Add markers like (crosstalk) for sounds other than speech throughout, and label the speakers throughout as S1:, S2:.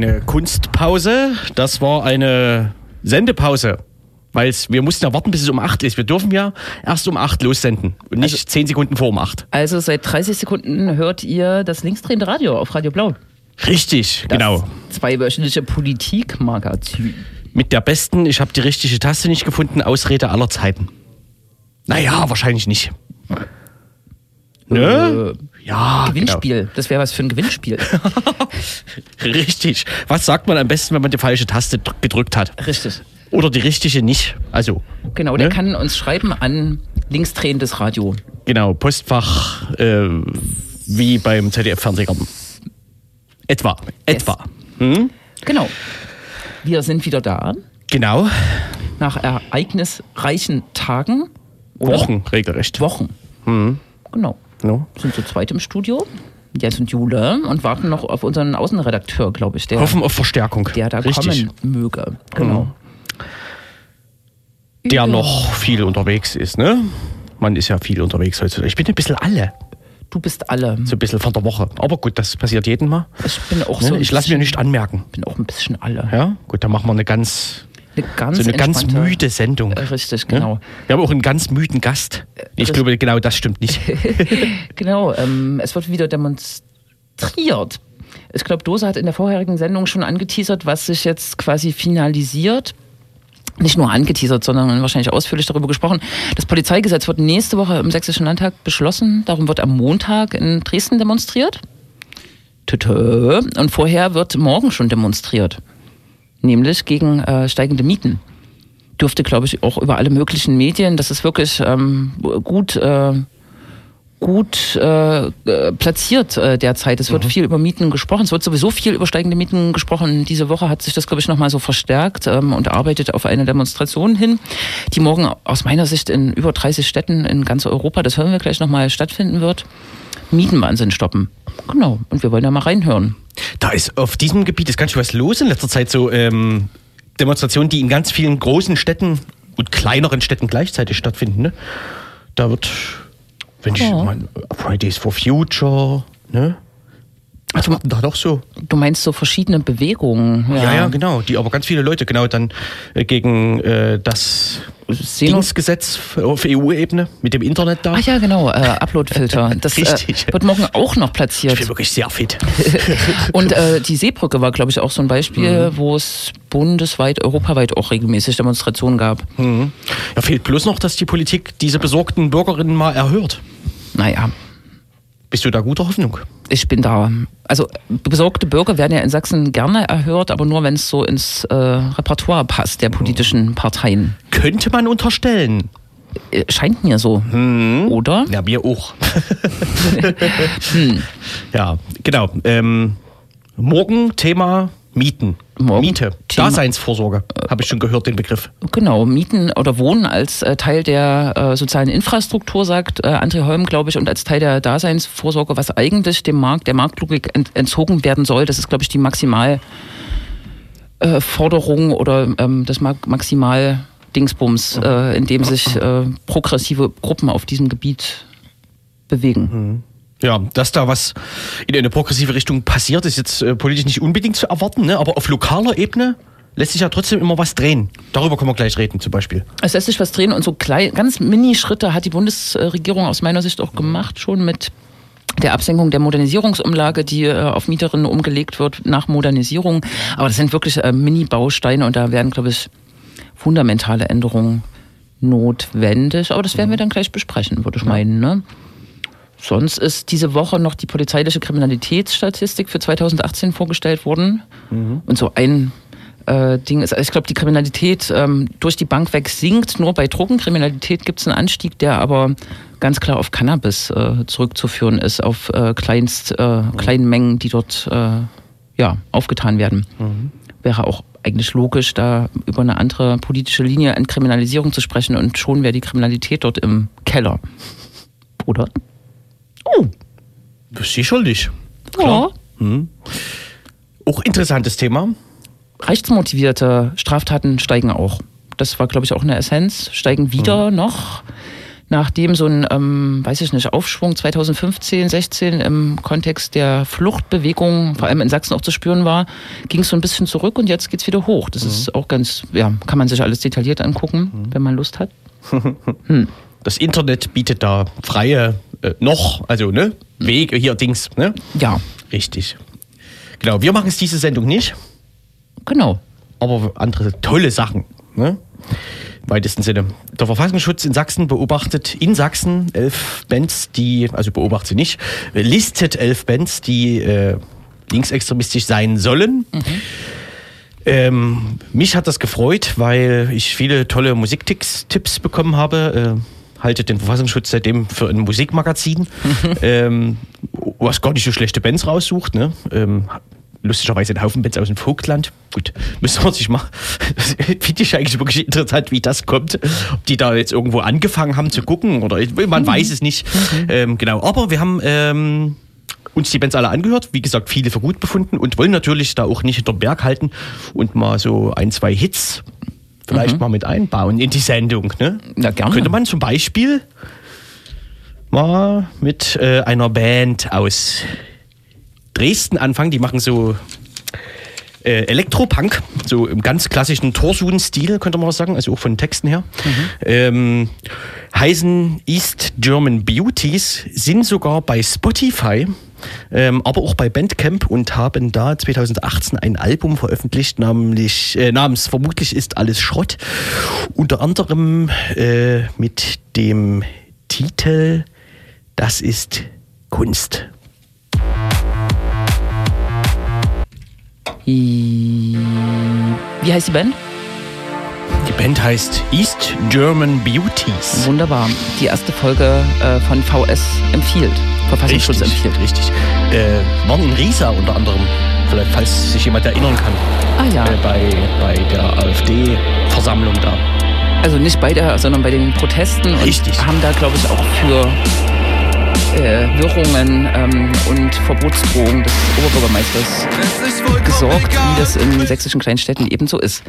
S1: Das war keine Kunstpause, das war eine Sendepause. Weil wir mussten ja warten, bis es um 8 ist. Wir dürfen ja erst um 8 lossenden und nicht
S2: Also-
S1: 10 Sekunden vor um 8.
S2: Also seit 30 Sekunden hört ihr das linksdrehende Radio auf Radio Blau.
S1: Richtig,
S2: Das
S1: genau.
S2: zweiwöchentliche Politikmagazin.
S1: Mit der besten, ich habe die richtige Taste nicht gefunden, Ausrede aller Zeiten. Naja, wahrscheinlich nicht. Ne? Ja,
S2: Gewinnspiel. Das wäre was für ein Gewinnspiel.
S1: Genau. (laughs) Richtig. Was sagt man am besten, wenn man die falsche Taste dr- gedrückt hat?
S2: Richtig.
S1: Oder die richtige nicht? Also,
S2: Genau, der
S1: Ne?
S2: kann uns schreiben an linksdrehendes Radio.
S1: genau, Postfach äh, wie beim ZDF-Fernsehgarten. Etwa. Etwa. Hm?
S2: Genau. Wir sind wieder da
S1: Genau.
S2: nach ereignisreichen Tagen. oder?
S1: Wochen regelrecht.
S2: Wochen. Genau.
S1: No.
S2: Sind zu zweit im Studio. Jens und Jule und warten noch auf unseren Außenredakteur, glaube ich, der,
S1: Hoffen auf Verstärkung.
S2: der da
S1: Richtig.
S2: kommen möge. Genau.
S1: Der
S2: Ja.
S1: noch viel unterwegs ist, ne? Man ist ja viel unterwegs heutzutage. Ich bin ein bisschen alle.
S2: Du bist alle.
S1: So ein bisschen von der Woche. Aber gut, das passiert jedem Mal.
S2: Ich bin auch
S1: Ne?
S2: so.
S1: ich lasse mir nicht anmerken.
S2: bin auch ein bisschen alle.
S1: Ja, gut, dann machen wir eine ganz,
S2: Eine ganz
S1: so eine ganz müde Sendung.
S2: Äh, Richtig, genau.
S1: Ne? Wir haben auch einen ganz müden Gast. Ich
S2: richtig.
S1: glaube, genau das stimmt nicht. (laughs)
S2: Genau, ähm, es wird wieder demonstriert. Ich glaube, Dose hat in der vorherigen Sendung schon angeteasert, was sich jetzt quasi finalisiert. Nicht nur angeteasert, sondern wahrscheinlich ausführlich darüber gesprochen. Das Polizeigesetz wird nächste Woche im Sächsischen Landtag beschlossen. Darum wird am Montag in Dresden demonstriert. Und vorher wird morgen schon demonstriert. Nämlich gegen äh, steigende Mieten. Dürfte, glaube ich, auch über alle möglichen Medien. Das ist wirklich ähm, gut. Äh, gut äh, äh, platziert äh, derzeit. Es wird viel über Mieten gesprochen. Es wird sowieso viel über steigende Mieten gesprochen. Diese Woche hat sich das, glaube ich, nochmal so verstärkt ähm, und arbeitet auf eine Demonstration hin, die morgen aus meiner Sicht in über 30 Städten in ganz Europa, das hören wir gleich nochmal, stattfinden wird. Mietenwahnsinn stoppen. Genau. Und wir wollen da mal reinhören.
S1: Da ist auf diesem Gebiet ist ganz schön was los in letzter Zeit. So ähm, Demonstrationen, die in ganz vielen großen Städten und kleineren Städten gleichzeitig stattfinden. Ne? Da wird, wenn ich
S2: Ja.
S1: mein, Fridays for Future, ne? Was denn da doch so?
S2: Du meinst so verschiedene Bewegungen.
S1: Ja, ja, genau. Die aber ganz viele Leute genau dann äh, gegen äh, das Dingsgesetz auf EU-Ebene mit dem Internet da.
S2: Ach ja, genau, äh, Uploadfilter. (laughs) Das äh,
S1: Richtig.
S2: wird morgen auch noch
S1: Ich
S2: platziert.
S1: bin wirklich sehr fit. (laughs) (laughs)
S2: Und äh, die Seebrücke war, glaube ich, auch so ein Beispiel,
S1: Mhm.
S2: wo es bundesweit, europaweit auch regelmäßig Demonstrationen gab.
S1: Ja, fehlt bloß noch, dass die Politik diese besorgten Bürgerinnen mal erhört.
S2: Naja,
S1: Bist du da guter Hoffnung?
S2: ich bin da. Also besorgte Bürger werden ja in Sachsen gerne erhört, aber nur wenn es so ins äh, Repertoire passt der politischen Parteien.
S1: Könnte man unterstellen.
S2: Äh, Scheint mir so.
S1: Mhm.
S2: Oder?
S1: Ja, mir auch. (laughs) Ja, genau. Ähm, morgen Thema Mieten.
S2: Morgen
S1: Miete.
S2: Thema-
S1: Daseinsvorsorge. Habe ich schon gehört, den Begriff.
S2: Genau, Mieten oder Wohnen als äh, Teil der äh, sozialen Infrastruktur, sagt äh, André Holm, glaube ich, und als Teil der Daseinsvorsorge, was eigentlich dem Markt, der Marktlogik ent entzogen werden soll. Das ist, glaube ich, die Maximal äh, oder ähm, das Ma Maximal Dingsbums, äh, in dem sich äh, progressive Gruppen auf diesem Gebiet bewegen.
S1: Ja, dass da was in eine progressive Richtung passiert, ist jetzt äh, politisch nicht unbedingt zu erwarten, ne? aber auf lokaler Ebene lässt sich ja trotzdem immer was drehen. Darüber können wir gleich reden, zum Beispiel.
S2: Es lässt sich was drehen und so klein, ganz Mini-Schritte hat die Bundesregierung aus meiner Sicht auch gemacht, schon mit der Absenkung der Modernisierungsumlage, die äh, auf Mieterinnen umgelegt wird nach Modernisierung. Aber das sind wirklich äh, Mini-Bausteine und da werden, glaube ich, fundamentale Änderungen notwendig. Aber das werden wir dann gleich besprechen, würde ich meinen. Ne? Sonst ist diese Woche noch die polizeiliche Kriminalitätsstatistik für 2018 vorgestellt worden. Und so ein äh, Ding ist, also ich glaube, die Kriminalität ähm, durch die Bank weg sinkt. Nur bei Drogenkriminalität gibt es einen Anstieg, der aber ganz klar auf Cannabis äh, zurückzuführen ist, auf äh, kleinst, äh, kleinen Mengen, die dort äh, ja, aufgetan werden. Wäre auch eigentlich logisch, da über eine andere politische Linie Entkriminalisierung zu sprechen und schon wäre die Kriminalität dort im Keller. Oder? Oh,
S1: Sicherlich.
S2: ja.
S1: Auch interessantes Thema.
S2: rechtsmotivierte Straftaten steigen auch. Das war, glaube ich, auch eine Essenz. Steigen wieder noch. nachdem so ein, ähm, weiß ich nicht, Aufschwung 2015, 16 im Kontext der Fluchtbewegung, vor allem in Sachsen auch zu spüren war, ging es so ein bisschen zurück und jetzt geht es wieder hoch. Das mhm. ist auch ganz, ja, kann man sich alles detailliert angucken, mhm. wenn man Lust hat. (laughs)
S1: Hm. Das Internet bietet da freie, äh, noch, also, ne, Wege, hier Dings, ne?
S2: Ja.
S1: Richtig. Genau, wir machen es diese Sendung nicht.
S2: Genau.
S1: Aber andere tolle Sachen, ne? weitesten Sinne. Der Verfassungsschutz in Sachsen beobachtet in Sachsen elf Bands, die, also beobachtet sie nicht, listet elf Bands, die äh, linksextremistisch sein sollen. Mhm. Ähm, mich hat das gefreut, weil ich viele tolle Musiktipps bekommen habe. Äh, haltet den Verfassungsschutz seitdem für ein Musikmagazin, mhm. ähm, was gar nicht so schlechte Bands raussucht. Ne? Ähm, lustigerweise ein Haufen Bands aus dem Vogtland. Gut, müssen wir sich mal. (laughs) Finde ich eigentlich wirklich interessant, wie das kommt. Ob die da jetzt irgendwo angefangen haben zu gucken oder man mhm. weiß es nicht. Mhm. Ähm, genau, aber wir haben. Ähm, uns die Bands alle angehört, wie gesagt, viele für gut befunden und wollen natürlich da auch nicht hinter den Berg halten und mal so ein, zwei Hits vielleicht mhm. mal mit einbauen in die Sendung. Ne?
S2: Ja, gerne.
S1: Könnte man zum Beispiel mal mit äh, einer Band aus Dresden anfangen. Die machen so äh, Elektropunk, so im ganz klassischen Torsun-Stil, könnte man sagen, also auch von Texten her. Mhm. Ähm, heißen East German Beauties, sind sogar bei Spotify. Ähm, aber auch bei Bandcamp und haben da 2018 ein Album veröffentlicht, namentlich, äh, namens Vermutlich ist alles Schrott. Unter anderem äh, mit dem Titel Das ist Kunst.
S2: Wie heißt die Band?
S1: Die Band heißt East German Beauties.
S2: Wunderbar. Die erste Folge äh, von VS empfiehlt. Verfassungsschutz
S1: richtig,
S2: empfiehlt.
S1: Richtig. Äh, waren in Riesa unter anderem, vielleicht falls sich jemand erinnern kann.
S2: Ah ja. Äh,
S1: bei, bei der AfD-Versammlung da.
S2: Also nicht bei der, sondern bei den Protesten.
S1: Richtig.
S2: Und haben da, glaube ich, auch für äh, Wirrungen ähm, und Verbotsdrohungen des Oberbürgermeisters gesorgt, wie das in sächsischen Kleinstädten ebenso ist.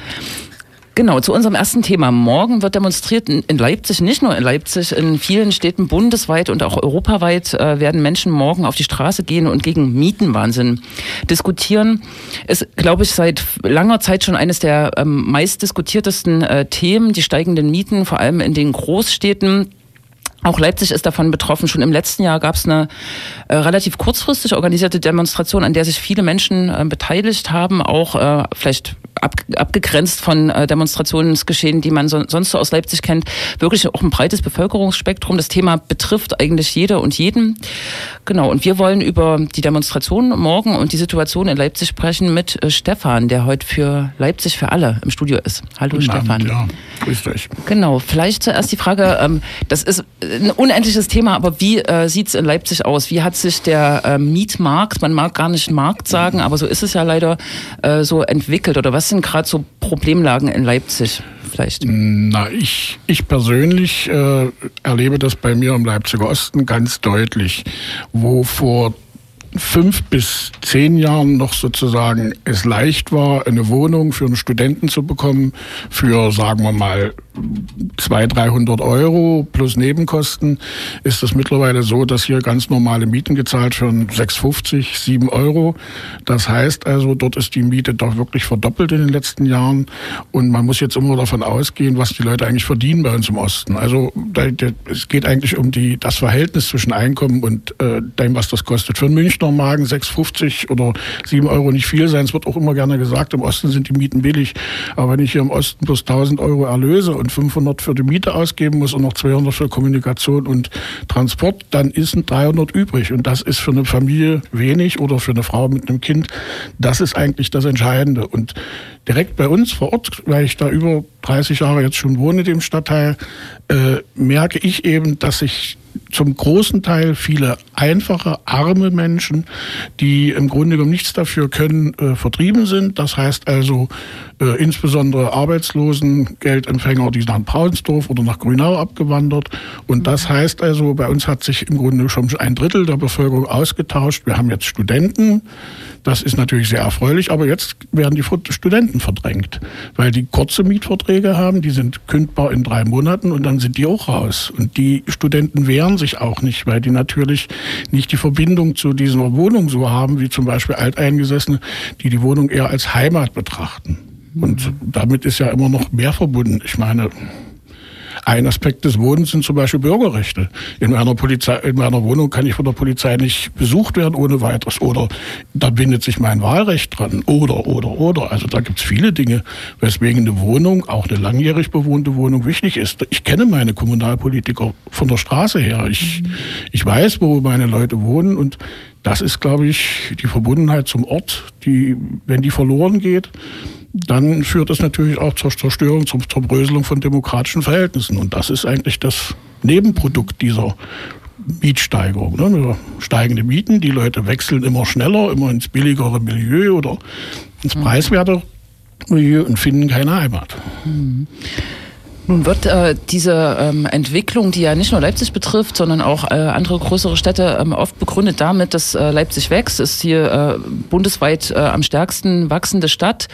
S2: Genau, zu unserem ersten Thema. Morgen wird demonstriert in Leipzig, nicht nur in Leipzig, in vielen Städten bundesweit und auch europaweit äh, werden Menschen morgen auf die Straße gehen und gegen Mietenwahnsinn diskutieren. Ist, glaube ich, seit langer Zeit schon eines der ähm, meistdiskutiertesten äh, Themen, die steigenden Mieten, vor allem in den Großstädten. Auch Leipzig ist davon betroffen. Schon im letzten Jahr gab es eine äh, relativ kurzfristig organisierte Demonstration, an der sich viele Menschen äh, beteiligt haben, auch äh, vielleicht ab, abgegrenzt von äh, Demonstrationsgeschehen, die man so, sonst so aus Leipzig kennt, wirklich auch ein breites Bevölkerungsspektrum. Das Thema betrifft eigentlich jede und jeden. Genau, und wir wollen über die Demonstration morgen und die Situation in Leipzig sprechen mit äh, Stefan, der heute für Leipzig für alle im Studio ist. Hallo Guten Stefan. Abend,
S3: ja, grüßt euch.
S2: Genau, vielleicht zuerst die Frage, ähm, das ist ein unendliches Thema, aber wie äh, sieht es in Leipzig aus? Wie hat sich der äh, Mietmarkt, man mag gar nicht Markt sagen, aber so ist es ja leider, äh, so entwickelt? Oder was sind gerade so Problemlagen in Leipzig? Vielleicht?
S3: Na, ich, ich persönlich äh, erlebe das bei mir im Leipziger Osten ganz deutlich, wo vor fünf bis zehn Jahren noch sozusagen es leicht war, eine Wohnung für einen Studenten zu bekommen für, sagen wir mal, 200, 300 Euro plus Nebenkosten, ist es mittlerweile so, dass hier ganz normale Mieten gezahlt werden, 6,50, 7 Euro. Das heißt also, dort ist die Miete doch wirklich verdoppelt in den letzten Jahren und man muss jetzt immer davon ausgehen, was die Leute eigentlich verdienen bei uns im Osten. Also es geht eigentlich um die, das Verhältnis zwischen Einkommen und äh, dem, was das kostet. Für einen Münchner Magen 6,50 oder 7 Euro nicht viel sein. Es wird auch immer gerne gesagt, im Osten sind die Mieten billig. Aber wenn ich hier im Osten plus 1000 Euro erlöse und 500 für die Miete ausgeben muss und noch 200 für Kommunikation und Transport, dann ist ein 300 übrig. Und das ist für eine Familie wenig oder für eine Frau mit einem Kind. Das ist eigentlich das Entscheidende. Und direkt bei uns vor Ort, weil ich da über 30 Jahre jetzt schon wohne dem Stadtteil, äh, merke ich eben, dass sich zum großen Teil viele einfache, arme Menschen, die im Grunde genommen nichts dafür können, äh, vertrieben sind. Das heißt also äh, insbesondere Arbeitslosen, Geldempfänger, die nach Braunsdorf oder nach Grünau abgewandert. Und das heißt also, bei uns hat sich im Grunde schon ein Drittel der Bevölkerung ausgetauscht. Wir haben jetzt Studenten. Das ist natürlich sehr erfreulich, aber jetzt werden die Studenten verdrängt, weil die kurze Mietverträge haben, die sind kündbar in drei Monaten und dann sind die auch raus. Und die Studenten wehren sich auch nicht, weil die natürlich nicht die Verbindung zu dieser Wohnung so haben, wie zum Beispiel Alteingesessene, die die Wohnung eher als Heimat betrachten. Und damit ist ja immer noch mehr verbunden. Ich meine, ein Aspekt des Wohnens sind zum Beispiel Bürgerrechte. In meiner, Polizei, in meiner Wohnung kann ich von der Polizei nicht besucht werden ohne weiteres. Oder da bindet sich mein Wahlrecht dran. Oder, oder, oder. Also da gibt es viele Dinge, weswegen eine Wohnung, auch eine langjährig bewohnte Wohnung, wichtig ist. Ich kenne meine Kommunalpolitiker von der Straße her. Ich, ich weiß, wo meine Leute wohnen und das ist, glaube ich, die Verbundenheit zum Ort, die, wenn die verloren geht, dann führt das natürlich auch zur Zerstörung, zur Zerbröselung von demokratischen Verhältnissen. Und das ist eigentlich das Nebenprodukt dieser Mietsteigerung. Ne? Steigende Mieten, die Leute wechseln immer schneller, immer ins billigere Milieu oder ins mhm. preiswerte Milieu und finden keine Heimat.
S2: Mhm. Nun wird äh, diese ähm, Entwicklung, die ja nicht nur Leipzig betrifft, sondern auch äh, andere größere Städte, ähm, oft begründet damit, dass äh, Leipzig wächst, ist hier äh, bundesweit äh, am stärksten wachsende Stadt.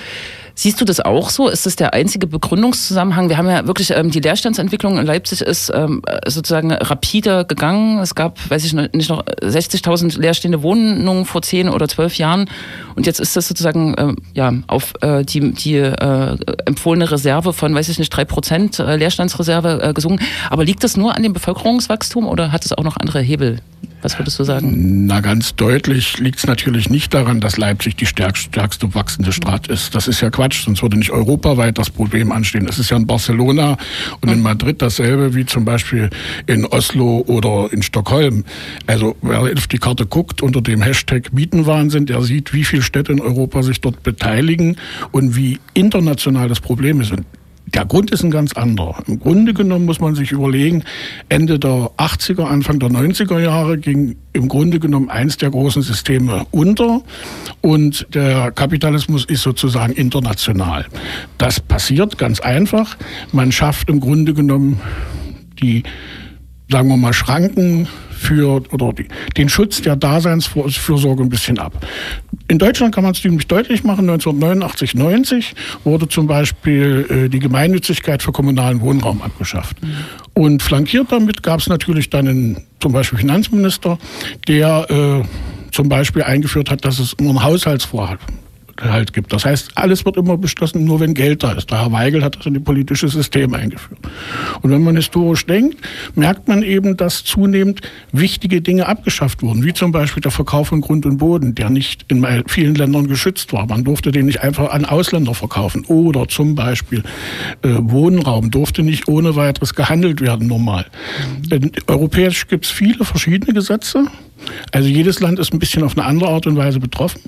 S2: Siehst du das auch so? Ist das der einzige Begründungszusammenhang? Wir haben ja wirklich, ähm, die Leerstandsentwicklung in Leipzig ist ähm, sozusagen rapide gegangen. Es gab, weiß ich nicht noch, 60.000 leerstehende Wohnungen vor zehn oder zwölf Jahren. Und jetzt ist das sozusagen ähm, ja, auf äh, die, die äh, empfohlene Reserve von, weiß ich nicht, drei Prozent äh, Leerstandsreserve äh, gesunken. Aber liegt das nur an dem Bevölkerungswachstum oder hat es auch noch andere Hebel? Was würdest du sagen?
S3: Na, ganz deutlich liegt es natürlich nicht daran, dass Leipzig die stärkste wachsende Stadt ist. Das ist ja Quatsch, sonst würde nicht europaweit das Problem anstehen. Es ist ja in Barcelona und in Madrid dasselbe wie zum Beispiel in Oslo oder in Stockholm. Also wer auf die Karte guckt unter dem Hashtag Mietenwahnsinn, der sieht, wie viele Städte in Europa sich dort beteiligen und wie international das Problem ist. Und der Grund ist ein ganz anderer. Im Grunde genommen muss man sich überlegen, Ende der 80er, Anfang der 90er Jahre ging im Grunde genommen eins der großen Systeme unter und der Kapitalismus ist sozusagen international. Das passiert ganz einfach. Man schafft im Grunde genommen die, sagen wir mal, Schranken für oder die, den Schutz der Daseinsfürsorge ein bisschen ab. In Deutschland kann man es ziemlich deutlich machen. 1989, 90 wurde zum Beispiel äh, die Gemeinnützigkeit für kommunalen Wohnraum abgeschafft. Mhm. Und flankiert damit gab es natürlich dann einen, zum Beispiel Finanzminister, der äh, zum Beispiel eingeführt hat, dass es nur einen Haushaltsvorhalt halt gibt. Das heißt, alles wird immer beschlossen, nur wenn Geld da ist. Der Herr Weigel hat das in die politische System eingeführt. Und wenn man historisch denkt, merkt man eben, dass zunehmend wichtige Dinge abgeschafft wurden, wie zum Beispiel der Verkauf von Grund und Boden, der nicht in vielen Ländern geschützt war. Man durfte den nicht einfach an Ausländer verkaufen. Oder zum Beispiel äh, Wohnraum durfte nicht ohne weiteres gehandelt werden normal. Mhm. Europäisch gibt es viele verschiedene Gesetze. Also jedes Land ist ein bisschen auf eine andere Art und Weise betroffen.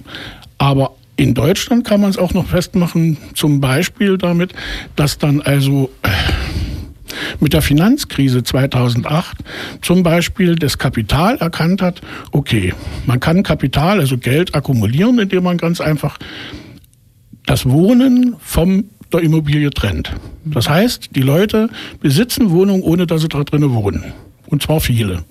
S3: Aber in Deutschland kann man es auch noch festmachen, zum Beispiel damit, dass dann also äh, mit der Finanzkrise 2008 zum Beispiel das Kapital erkannt hat, okay, man kann Kapital, also Geld akkumulieren, indem man ganz einfach das Wohnen vom der Immobilie trennt. Das heißt, die Leute besitzen Wohnungen, ohne dass sie da drinnen wohnen. Und zwar viele.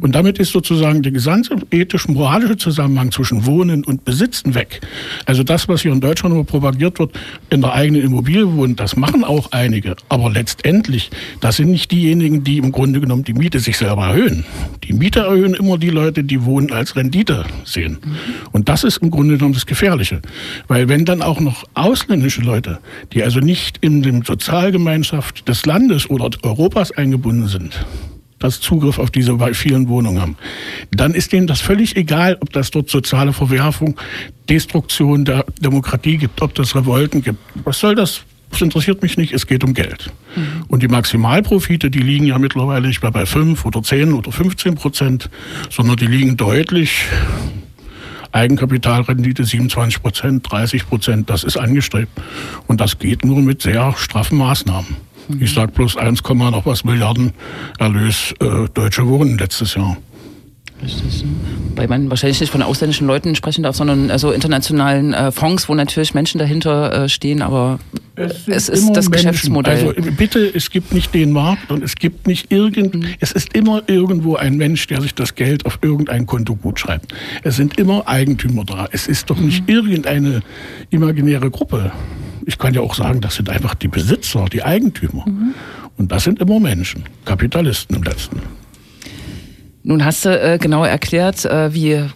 S3: Und damit ist sozusagen der gesamte ethisch-moralische Zusammenhang zwischen Wohnen und Besitzen weg. Also das, was hier in Deutschland immer propagiert wird, in der eigenen Immobilie wohnen, das machen auch einige. Aber letztendlich, das sind nicht diejenigen, die im Grunde genommen die Miete sich selber erhöhen. Die Miete erhöhen immer die Leute, die Wohnen als Rendite sehen. Und das ist im Grunde genommen das Gefährliche. Weil wenn dann auch noch ausländische Leute, die also nicht in der Sozialgemeinschaft des Landes oder Europas eingebunden sind, das Zugriff auf diese vielen Wohnungen haben. Dann ist denen das völlig egal, ob das dort soziale Verwerfung, Destruktion der Demokratie gibt, ob das Revolten gibt. Was soll das? Das interessiert mich nicht, es geht um Geld. Mhm. Und die Maximalprofite, die liegen ja mittlerweile nicht mehr bei 5 oder 10 oder 15 Prozent, sondern die liegen deutlich Eigenkapitalrendite 27 Prozent, 30 Prozent, das ist angestrebt. Und das geht nur mit sehr straffen Maßnahmen. Ich sage bloß 1, noch was Milliarden Erlös äh, Deutsche Wohnen letztes Jahr.
S2: Weil man wahrscheinlich nicht von ausländischen Leuten sprechen darf, sondern also internationalen äh, Fonds, wo natürlich Menschen dahinter äh, stehen, aber es, es ist das Menschen. Geschäftsmodell.
S3: Also bitte, es gibt nicht den Markt und es gibt nicht irgend, mhm. es ist immer irgendwo ein Mensch, der sich das Geld auf irgendein Konto gut schreibt. Es sind immer Eigentümer da. Es ist doch nicht mhm. irgendeine imaginäre Gruppe. Ich kann ja auch sagen, das sind einfach die Besitzer, die Eigentümer. Mhm. Und das sind immer Menschen, Kapitalisten im letzten.
S2: Nun hast du äh, genau erklärt, äh, wie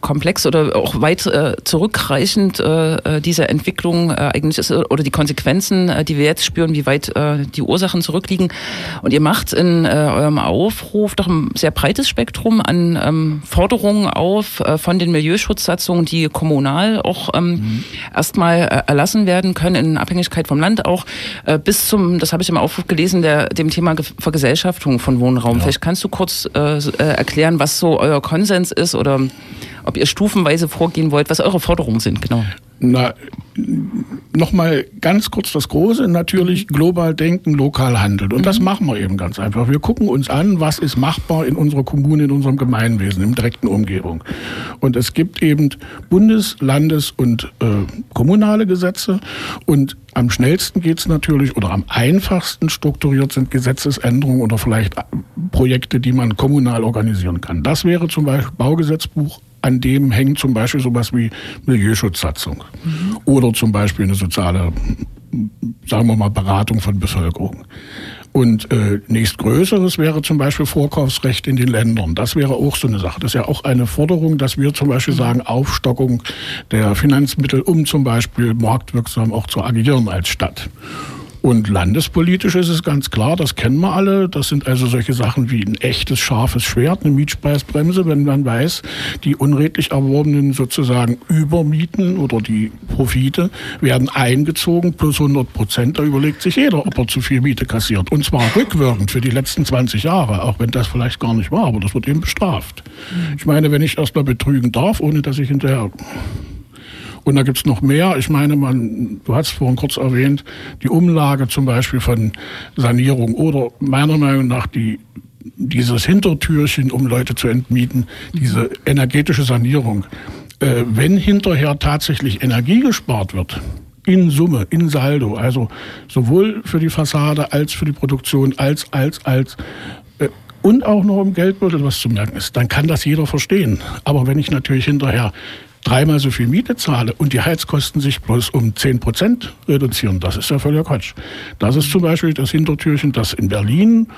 S2: komplex oder auch weit äh, zurückreichend äh, äh, diese Entwicklung äh, eigentlich ist oder die Konsequenzen, äh, die wir jetzt spüren, wie weit äh, die Ursachen zurückliegen. Und ihr macht in äh, eurem Aufruf doch ein sehr breites Spektrum an ähm, Forderungen auf äh, von den Milieuschutzsatzungen, die kommunal auch ähm, mhm. erstmal äh, erlassen werden können, in Abhängigkeit vom Land auch, äh, bis zum, das habe ich im Aufruf gelesen, der, dem Thema Vergesellschaftung von Wohnraum. Ja. Vielleicht kannst du kurz äh, äh, erklären, was so euer Konsens ist oder ob ihr stufenweise vorgehen wollt, was eure Forderungen sind, genau.
S3: Na, nochmal ganz kurz das Große, natürlich global denken, lokal handeln. Und mhm. das machen wir eben ganz einfach. Wir gucken uns an, was ist machbar in unserer Kommune, in unserem Gemeinwesen, im direkten Umgebung. Und es gibt eben Bundes-, Landes- und äh, kommunale Gesetze. Und am schnellsten geht es natürlich oder am einfachsten strukturiert sind Gesetzesänderungen oder vielleicht Projekte, die man kommunal organisieren kann. Das wäre zum Beispiel Baugesetzbuch an dem hängt zum Beispiel sowas wie Milieuschutzsatzung mhm. oder zum Beispiel eine soziale, sagen wir mal, Beratung von Bevölkerung. Und äh, nächstgrößeres wäre zum Beispiel Vorkaufsrecht in den Ländern. Das wäre auch so eine Sache. Das ist ja auch eine Forderung, dass wir zum Beispiel sagen, Aufstockung der Finanzmittel, um zum Beispiel marktwirksam auch zu agieren als Stadt. Und landespolitisch ist es ganz klar, das kennen wir alle. Das sind also solche Sachen wie ein echtes scharfes Schwert, eine Mietspeisbremse, wenn man weiß, die unredlich erworbenen sozusagen Übermieten oder die Profite werden eingezogen plus 100 Prozent. Da überlegt sich jeder, ob er zu viel Miete kassiert. Und zwar rückwirkend für die letzten 20 Jahre, auch wenn das vielleicht gar nicht war, aber das wird eben bestraft. Ich meine, wenn ich erst mal betrügen darf, ohne dass ich hinterher und da gibt es noch mehr. Ich meine, man, du hast vorhin kurz erwähnt, die Umlage zum Beispiel von Sanierung oder meiner Meinung nach die dieses Hintertürchen, um Leute zu entmieten, diese energetische Sanierung. Äh, wenn hinterher tatsächlich Energie gespart wird, in Summe, in Saldo, also sowohl für die Fassade als für die Produktion, als, als, als, äh, und auch noch im Geldbeutel was zu merken ist, dann kann das jeder verstehen. Aber wenn ich natürlich hinterher dreimal so viel Miete zahle und die Heizkosten sich bloß um 10 Prozent reduzieren, das ist ja völliger Quatsch. Das ist zum Beispiel das Hintertürchen, das in Berlin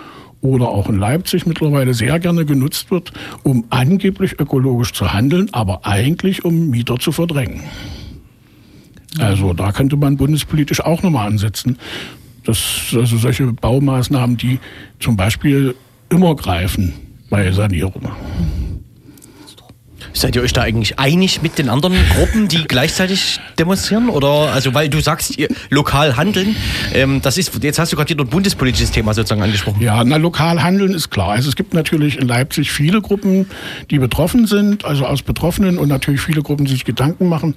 S3: oder auch in Leipzig mittlerweile sehr gerne genutzt wird, um angeblich ökologisch zu handeln, aber eigentlich um Mieter zu verdrängen. Also da könnte man bundespolitisch auch nochmal ansetzen. Das, also solche Baumaßnahmen, die zum Beispiel immer greifen bei Sanierung.
S1: Seid ihr euch da eigentlich einig mit den anderen Gruppen, die gleichzeitig demonstrieren? Oder also weil du sagst, ihr lokal handeln, ähm, das ist jetzt hast du gerade ein bundespolitisches Thema sozusagen angesprochen.
S3: Ja, na lokal handeln ist klar. Also es gibt natürlich in Leipzig viele Gruppen, die betroffen sind, also aus Betroffenen und natürlich viele Gruppen, die sich Gedanken machen.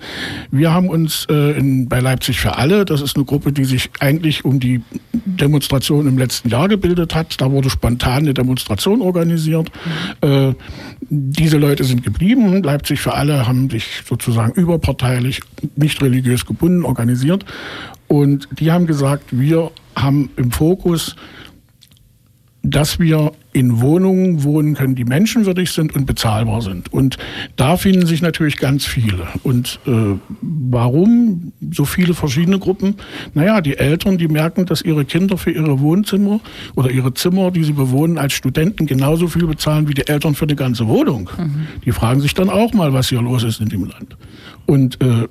S3: Wir haben uns äh, in, bei Leipzig für alle, das ist eine Gruppe, die sich eigentlich um die Demonstration im letzten Jahr gebildet hat. Da wurde spontan eine Demonstration organisiert. Mhm. Äh, diese Leute sind geblieben. Leipzig für alle haben sich sozusagen überparteilich, nicht religiös gebunden organisiert. Und die haben gesagt, wir haben im Fokus dass wir in Wohnungen wohnen können, die menschenwürdig sind und bezahlbar sind. Und da finden sich natürlich ganz viele. Und äh, warum so viele verschiedene Gruppen? Naja, die Eltern, die merken, dass ihre Kinder für ihre Wohnzimmer oder ihre Zimmer, die sie bewohnen, als Studenten genauso viel bezahlen wie die Eltern für die ganze Wohnung. Mhm. Die fragen sich dann auch mal, was hier los ist in dem Land. Und äh,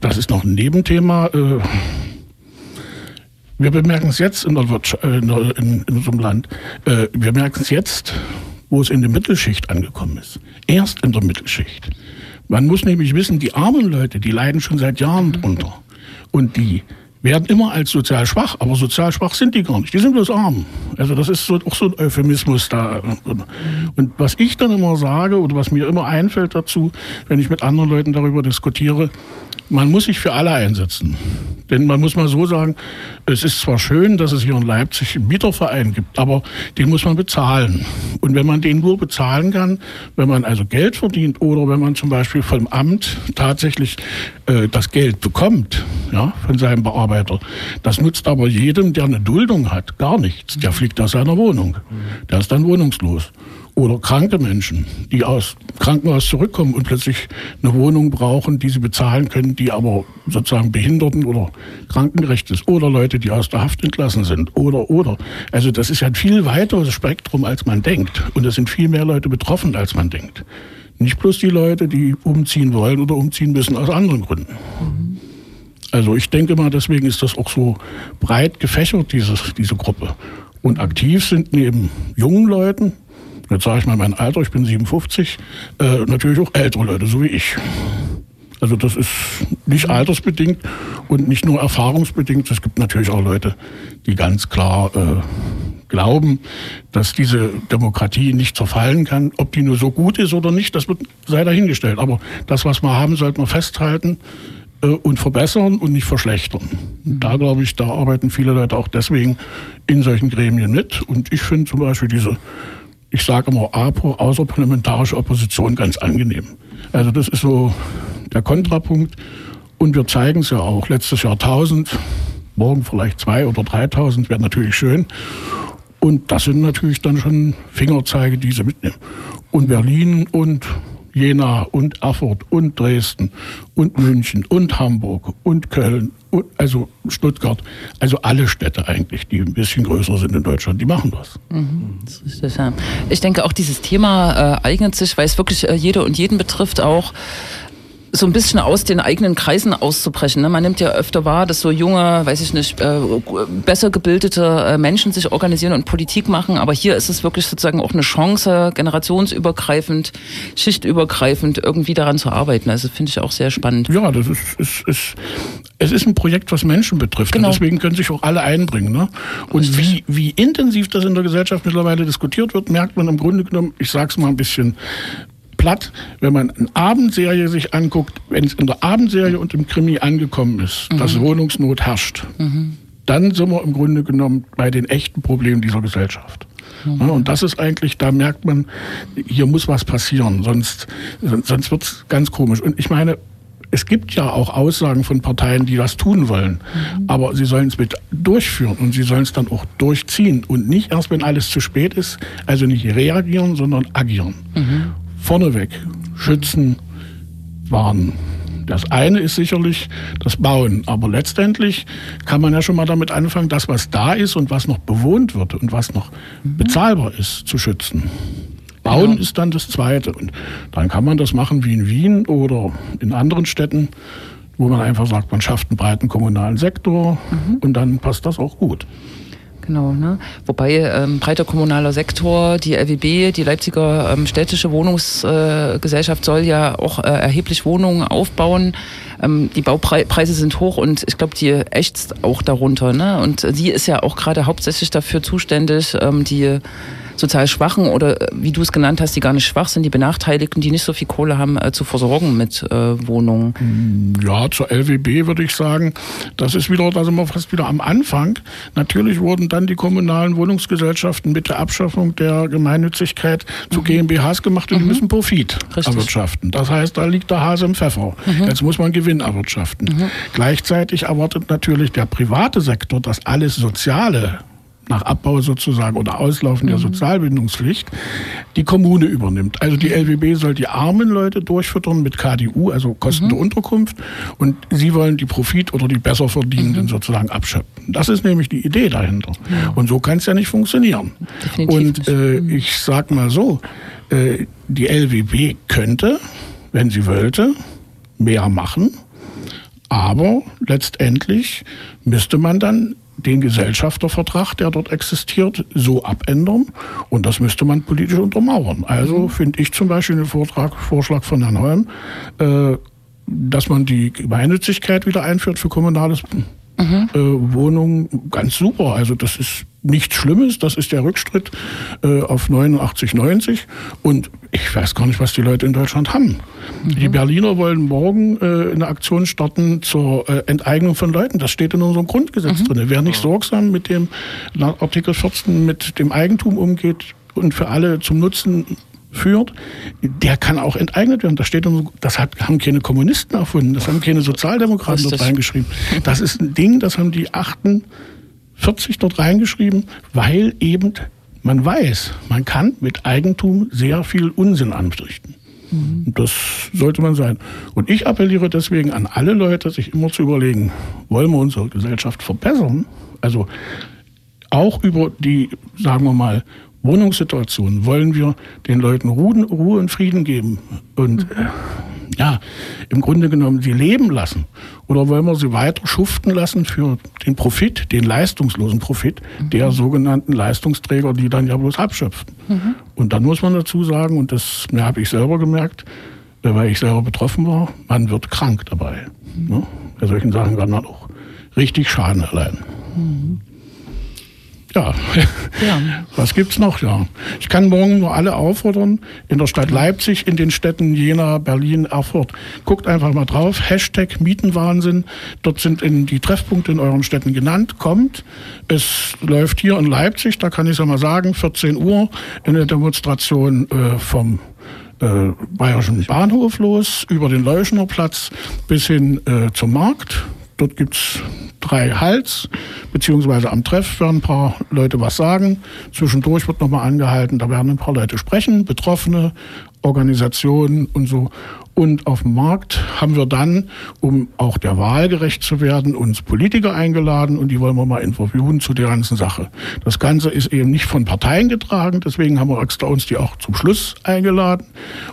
S3: das ist noch ein Nebenthema. Äh, wir bemerken es jetzt in, der Wirtschaft, äh, in, in, in unserem Land. Äh, wir merken es jetzt, wo es in der Mittelschicht angekommen ist. Erst in der Mittelschicht. Man muss nämlich wissen, die armen Leute, die leiden schon seit Jahren drunter. Und die werden immer als sozial schwach, aber sozial schwach sind die gar nicht. Die sind bloß arm. Also das ist so, auch so ein Euphemismus da. Und was ich dann immer sage oder was mir immer einfällt dazu, wenn ich mit anderen Leuten darüber diskutiere, man muss sich für alle einsetzen. Denn man muss mal so sagen, es ist zwar schön, dass es hier in Leipzig einen Mieterverein gibt, aber den muss man bezahlen. Und wenn man den nur bezahlen kann, wenn man also Geld verdient oder wenn man zum Beispiel vom Amt tatsächlich äh, das Geld bekommt, ja, von seinem Bearbeiter, das nutzt aber jedem, der eine Duldung hat, gar nichts. Der fliegt aus seiner Wohnung. Der ist dann wohnungslos oder kranke Menschen, die aus Krankenhaus zurückkommen und plötzlich eine Wohnung brauchen, die sie bezahlen können, die aber sozusagen Behinderten oder krankengerecht ist. Oder Leute, die aus der Haft entlassen sind. Oder, oder. Also das ist ja ein viel weiteres Spektrum, als man denkt. Und es sind viel mehr Leute betroffen, als man denkt. Nicht bloß die Leute, die umziehen wollen oder umziehen müssen aus anderen Gründen. Also ich denke mal, deswegen ist das auch so breit gefächert, dieses, diese Gruppe. Und aktiv sind neben jungen Leuten, jetzt sage ich mal mein Alter, ich bin 57, äh, natürlich auch ältere Leute, so wie ich. Also das ist nicht altersbedingt und nicht nur erfahrungsbedingt. Es gibt natürlich auch Leute, die ganz klar äh, glauben, dass diese Demokratie nicht zerfallen kann. Ob die nur so gut ist oder nicht, das wird, sei dahingestellt. Aber das, was wir haben, sollte man festhalten äh, und verbessern und nicht verschlechtern. Da glaube ich, da arbeiten viele Leute auch deswegen in solchen Gremien mit. Und ich finde zum Beispiel diese ich sage immer APO, außerparlamentarische Opposition, ganz angenehm. Also das ist so der Kontrapunkt. Und wir zeigen es ja auch. Letztes Jahr 1000, morgen vielleicht 2 oder 3000, wäre natürlich schön. Und das sind natürlich dann schon Fingerzeige, die sie mitnehmen. Und Berlin und Jena und Erfurt und Dresden und München und Hamburg und Köln und also Stuttgart, also alle Städte eigentlich, die ein bisschen größer sind in Deutschland, die machen das. Mhm.
S2: Ich denke auch dieses Thema äh, eignet sich, weil es wirklich äh, jede und jeden betrifft, auch so ein bisschen aus den eigenen Kreisen auszubrechen. Ne? Man nimmt ja öfter wahr, dass so junge, weiß ich nicht, äh, besser gebildete äh, Menschen sich organisieren und Politik machen. Aber hier ist es wirklich sozusagen auch eine Chance, generationsübergreifend, schichtübergreifend irgendwie daran zu arbeiten. Also finde ich auch sehr spannend.
S3: Ja, das ist, ist, ist es ist ein Projekt, was Menschen betrifft. Genau. Und deswegen können sich auch alle einbringen. Ne? Und wie, wie intensiv das in der Gesellschaft mittlerweile diskutiert wird, merkt man im Grunde genommen, ich sage es mal ein bisschen platt, wenn man eine Abendserie sich anguckt, wenn es in der Abendserie und im Krimi angekommen ist, mhm. dass Wohnungsnot herrscht, mhm. dann sind wir im Grunde genommen bei den echten Problemen dieser Gesellschaft. Mhm. Ja, und das ist eigentlich, da merkt man, hier muss was passieren, sonst, sonst wird es ganz komisch. Und ich meine, es gibt ja auch Aussagen von Parteien, die das tun wollen. Mhm. Aber sie sollen es mit durchführen und sie sollen es dann auch durchziehen und nicht erst, wenn alles zu spät ist, also nicht reagieren, sondern agieren. Mhm vorneweg schützen, warnen. Das eine ist sicherlich das Bauen, aber letztendlich kann man ja schon mal damit anfangen, das, was da ist und was noch bewohnt wird und was noch bezahlbar ist, zu schützen. Bauen ja. ist dann das Zweite. Und dann kann man das machen wie in Wien oder in anderen Städten, wo man einfach sagt, man schafft einen breiten kommunalen Sektor mhm. und dann passt das auch gut.
S2: Genau, ne? Wobei ähm, breiter kommunaler Sektor, die LWB, die Leipziger ähm, städtische Wohnungsgesellschaft äh, soll ja auch äh, erheblich Wohnungen aufbauen. Ähm, die Baupreise sind hoch und ich glaube, die ächzt auch darunter. Ne? Und sie ist ja auch gerade hauptsächlich dafür zuständig, ähm, die sozial Schwachen oder äh, wie du es genannt hast, die gar nicht schwach sind, die Benachteiligten, die nicht so viel Kohle haben, äh, zu versorgen mit äh, Wohnungen?
S3: Mm, ja, zur LWB würde ich sagen, das ist wieder, da sind wir fast wieder am Anfang. Natürlich wurden dann die kommunalen Wohnungsgesellschaften mit der Abschaffung der Gemeinnützigkeit zu mhm. GmbHs gemacht und mhm. die müssen Profit Richtig. erwirtschaften. Das heißt, da liegt der Hase im Pfeffer. Mhm. Jetzt muss man Gewinn erwirtschaften. Mhm. Gleichzeitig erwartet natürlich der private Sektor, dass alles Soziale nach Abbau sozusagen oder Auslaufen mhm. der Sozialbindungspflicht die Kommune übernimmt. Also die LWB soll die armen Leute durchfüttern mit KDU, also Kosten mhm. der Unterkunft, und sie wollen die Profit- oder die Besserverdienenden mhm. sozusagen abschöpfen. Das ist nämlich die Idee dahinter. Ja. Und so kann es ja nicht funktionieren. Definitiv und äh, mhm. ich sag mal so, äh, die LWB könnte, wenn sie wollte, mehr machen. Aber letztendlich müsste man dann den Gesellschaftervertrag, der dort existiert, so abändern. Und das müsste man politisch untermauern. Also mhm. finde ich zum Beispiel den Vortrag, Vorschlag von Herrn Holm, äh, dass man die Gemeinnützigkeit wieder einführt für kommunales mhm. äh, Wohnungen, ganz super. Also das ist nichts Schlimmes, das ist der Rückschritt äh, auf 89, 90 und ich weiß gar nicht, was die Leute in Deutschland haben. Mhm. Die Berliner wollen morgen äh, eine Aktion starten zur äh, Enteignung von Leuten. Das steht in unserem Grundgesetz mhm. drin. Wer nicht sorgsam mit dem Artikel 14 mit dem Eigentum umgeht und für alle zum Nutzen führt, der kann auch enteignet werden. Das steht das hat, haben keine Kommunisten erfunden, das haben keine Sozialdemokraten dort reingeschrieben. Das ist ein Ding, das haben die 48 dort reingeschrieben, weil eben man weiß, man kann mit Eigentum sehr viel Unsinn anrichten. Mhm. Das sollte man sein. Und ich appelliere deswegen an alle Leute, sich immer zu überlegen, wollen wir unsere Gesellschaft verbessern? Also auch über die, sagen wir mal, Wohnungssituation wollen wir den Leuten Ruhe, Ruhe und Frieden geben und äh, ja, im Grunde genommen sie leben lassen. Oder wollen wir sie weiter schuften lassen für den Profit, den leistungslosen Profit mhm. der sogenannten Leistungsträger, die dann ja bloß abschöpfen. Mhm. Und dann muss man dazu sagen, und das habe ich selber gemerkt, äh, weil ich selber betroffen war, man wird krank dabei. Mhm. Ne? Bei solchen Sachen kann man auch richtig Schaden erleiden. Ja. ja. (laughs) Was gibt's noch? Ja. Ich kann morgen nur alle auffordern, in der Stadt Leipzig, in den Städten Jena, Berlin, Erfurt. Guckt einfach mal drauf. Hashtag Mietenwahnsinn. Dort sind in die Treffpunkte in euren Städten genannt. Kommt. Es läuft hier in Leipzig, da kann ich es ja mal sagen, 14 Uhr in der Demonstration äh, vom äh, Bayerischen Bahnhof los, über den Leuschner Platz bis hin äh, zum Markt. Dort gibt es drei Hals, beziehungsweise am Treff werden ein paar Leute was sagen. Zwischendurch wird nochmal angehalten, da werden ein paar Leute sprechen, Betroffene, Organisationen und so. Und auf dem Markt haben wir dann, um auch der Wahl gerecht zu werden, uns Politiker eingeladen und die wollen wir mal interviewen zu der ganzen Sache. Das Ganze ist eben nicht von Parteien getragen, deswegen haben wir extra uns die auch zum Schluss eingeladen.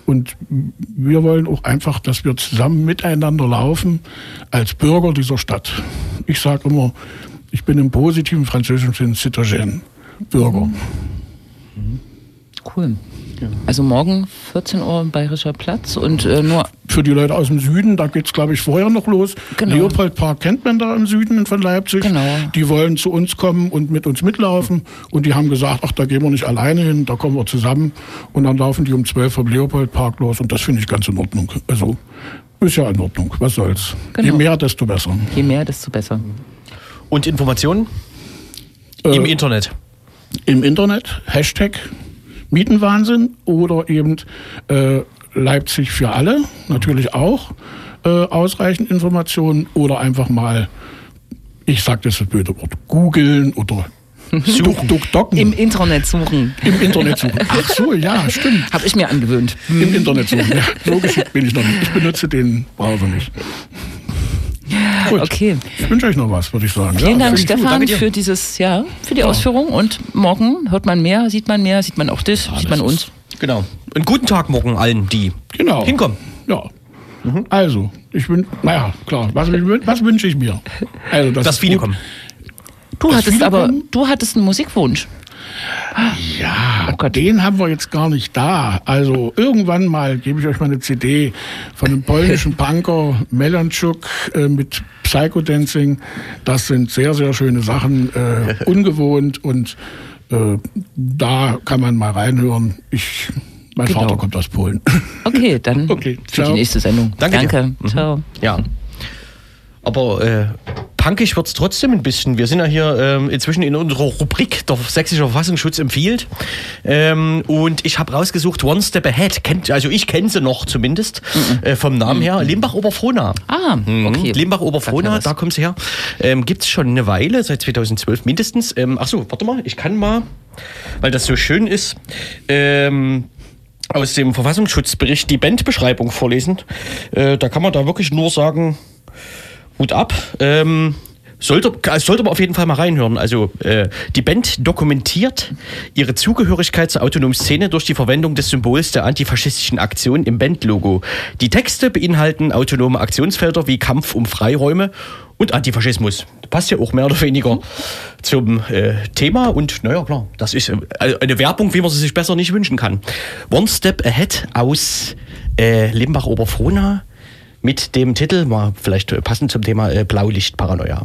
S3: Und wir wollen auch einfach, dass wir zusammen miteinander laufen als Bürger dieser Stadt. Ich sage immer, ich bin im positiven französischen Sinn Citoyen, Bürger.
S2: Mhm. Cool. Also morgen 14 Uhr Bayerischer Platz und äh, nur.
S3: Für die Leute aus dem Süden, da geht es, glaube ich, vorher noch los. Genau. Leopoldpark kennt man da im Süden von Leipzig. Genau. Die wollen zu uns kommen und mit uns mitlaufen. Und die haben gesagt, ach, da gehen wir nicht alleine hin, da kommen wir zusammen. Und dann laufen die um 12 vom Leopoldpark los. Und das finde ich ganz in Ordnung. Also ist ja in Ordnung. Was soll's. Genau. Je mehr, desto besser.
S2: Je mehr, desto besser.
S1: Und Informationen? Äh, Im Internet.
S3: Im Internet, Hashtag Mietenwahnsinn oder eben äh, Leipzig für alle, natürlich auch äh, ausreichend Informationen oder einfach mal, ich sage das blöde Wort, googeln oder
S2: Suchen. Duck, duck, Im Internet suchen.
S3: Im Internet suchen. Ach so, ja, stimmt.
S2: Habe ich mir angewöhnt.
S3: Im Internet suchen. Ja, so geschickt bin ich noch nicht. Ich benutze den Browser nicht.
S2: Gut. Okay.
S3: Ich wünsche euch noch was, würde ich sagen.
S2: Vielen ja, Dank, Stefan, für dieses, ja, für die ja. Ausführung. Und morgen hört man mehr, sieht man mehr, sieht man auch dich, ja, sieht man uns.
S1: Genau. Einen guten Tag morgen allen, die
S3: genau.
S1: hinkommen.
S3: Ja. Mhm. Also, ich wünsche, naja, klar, was, was wünsche ich mir?
S1: Also, dass, dass viele kommen.
S2: Du hattest aber, du hattest einen Musikwunsch.
S3: Ja, oh den haben wir jetzt gar nicht da. Also irgendwann mal gebe ich euch mal eine CD von einem polnischen (laughs) Punker Melanchuk äh, mit Psychodancing. Das sind sehr, sehr schöne Sachen, äh, (laughs) ungewohnt und äh, da kann man mal reinhören. Ich, mein genau. Vater kommt aus Polen. (laughs)
S2: Okay, dann okay, für die nächste Sendung.
S1: Danke. Danke. Mhm. Ciao. Ja. Aber äh, punkig wird es trotzdem ein bisschen. Wir sind ja hier ähm, inzwischen in unserer Rubrik der Sächsische Verfassungsschutz empfiehlt. Ähm, und ich habe rausgesucht One Step Ahead. Kennt, also ich kenne sie noch zumindest mhm. äh, vom Namen her. Mhm. Limbach-Oberfrohna.
S2: Ah, mhm. okay.
S1: Limbach-Oberfrohna, da kommt sie her. Ähm, Gibt es schon eine Weile, seit 2012 mindestens. Ähm, Achso, warte mal, ich kann mal, weil das so schön ist, ähm, aus dem Verfassungsschutzbericht die Bandbeschreibung vorlesen. Äh, da kann man da wirklich nur sagen, Hut ab. Ähm, sollte, sollte man auf jeden Fall mal reinhören. Also äh, die Band dokumentiert ihre Zugehörigkeit zur autonomen Szene durch die Verwendung des Symbols der antifaschistischen Aktion im Bandlogo. Die Texte beinhalten autonome Aktionsfelder wie Kampf um Freiräume und Antifaschismus. Passt ja auch mehr oder weniger zum äh, Thema und naja, klar, das ist äh, eine Werbung, wie man sie sich besser nicht wünschen kann. One Step Ahead aus äh, Limbach-Oberfrohna mit dem Titel, mal vielleicht passend zum Thema äh, Blaulichtparanoia.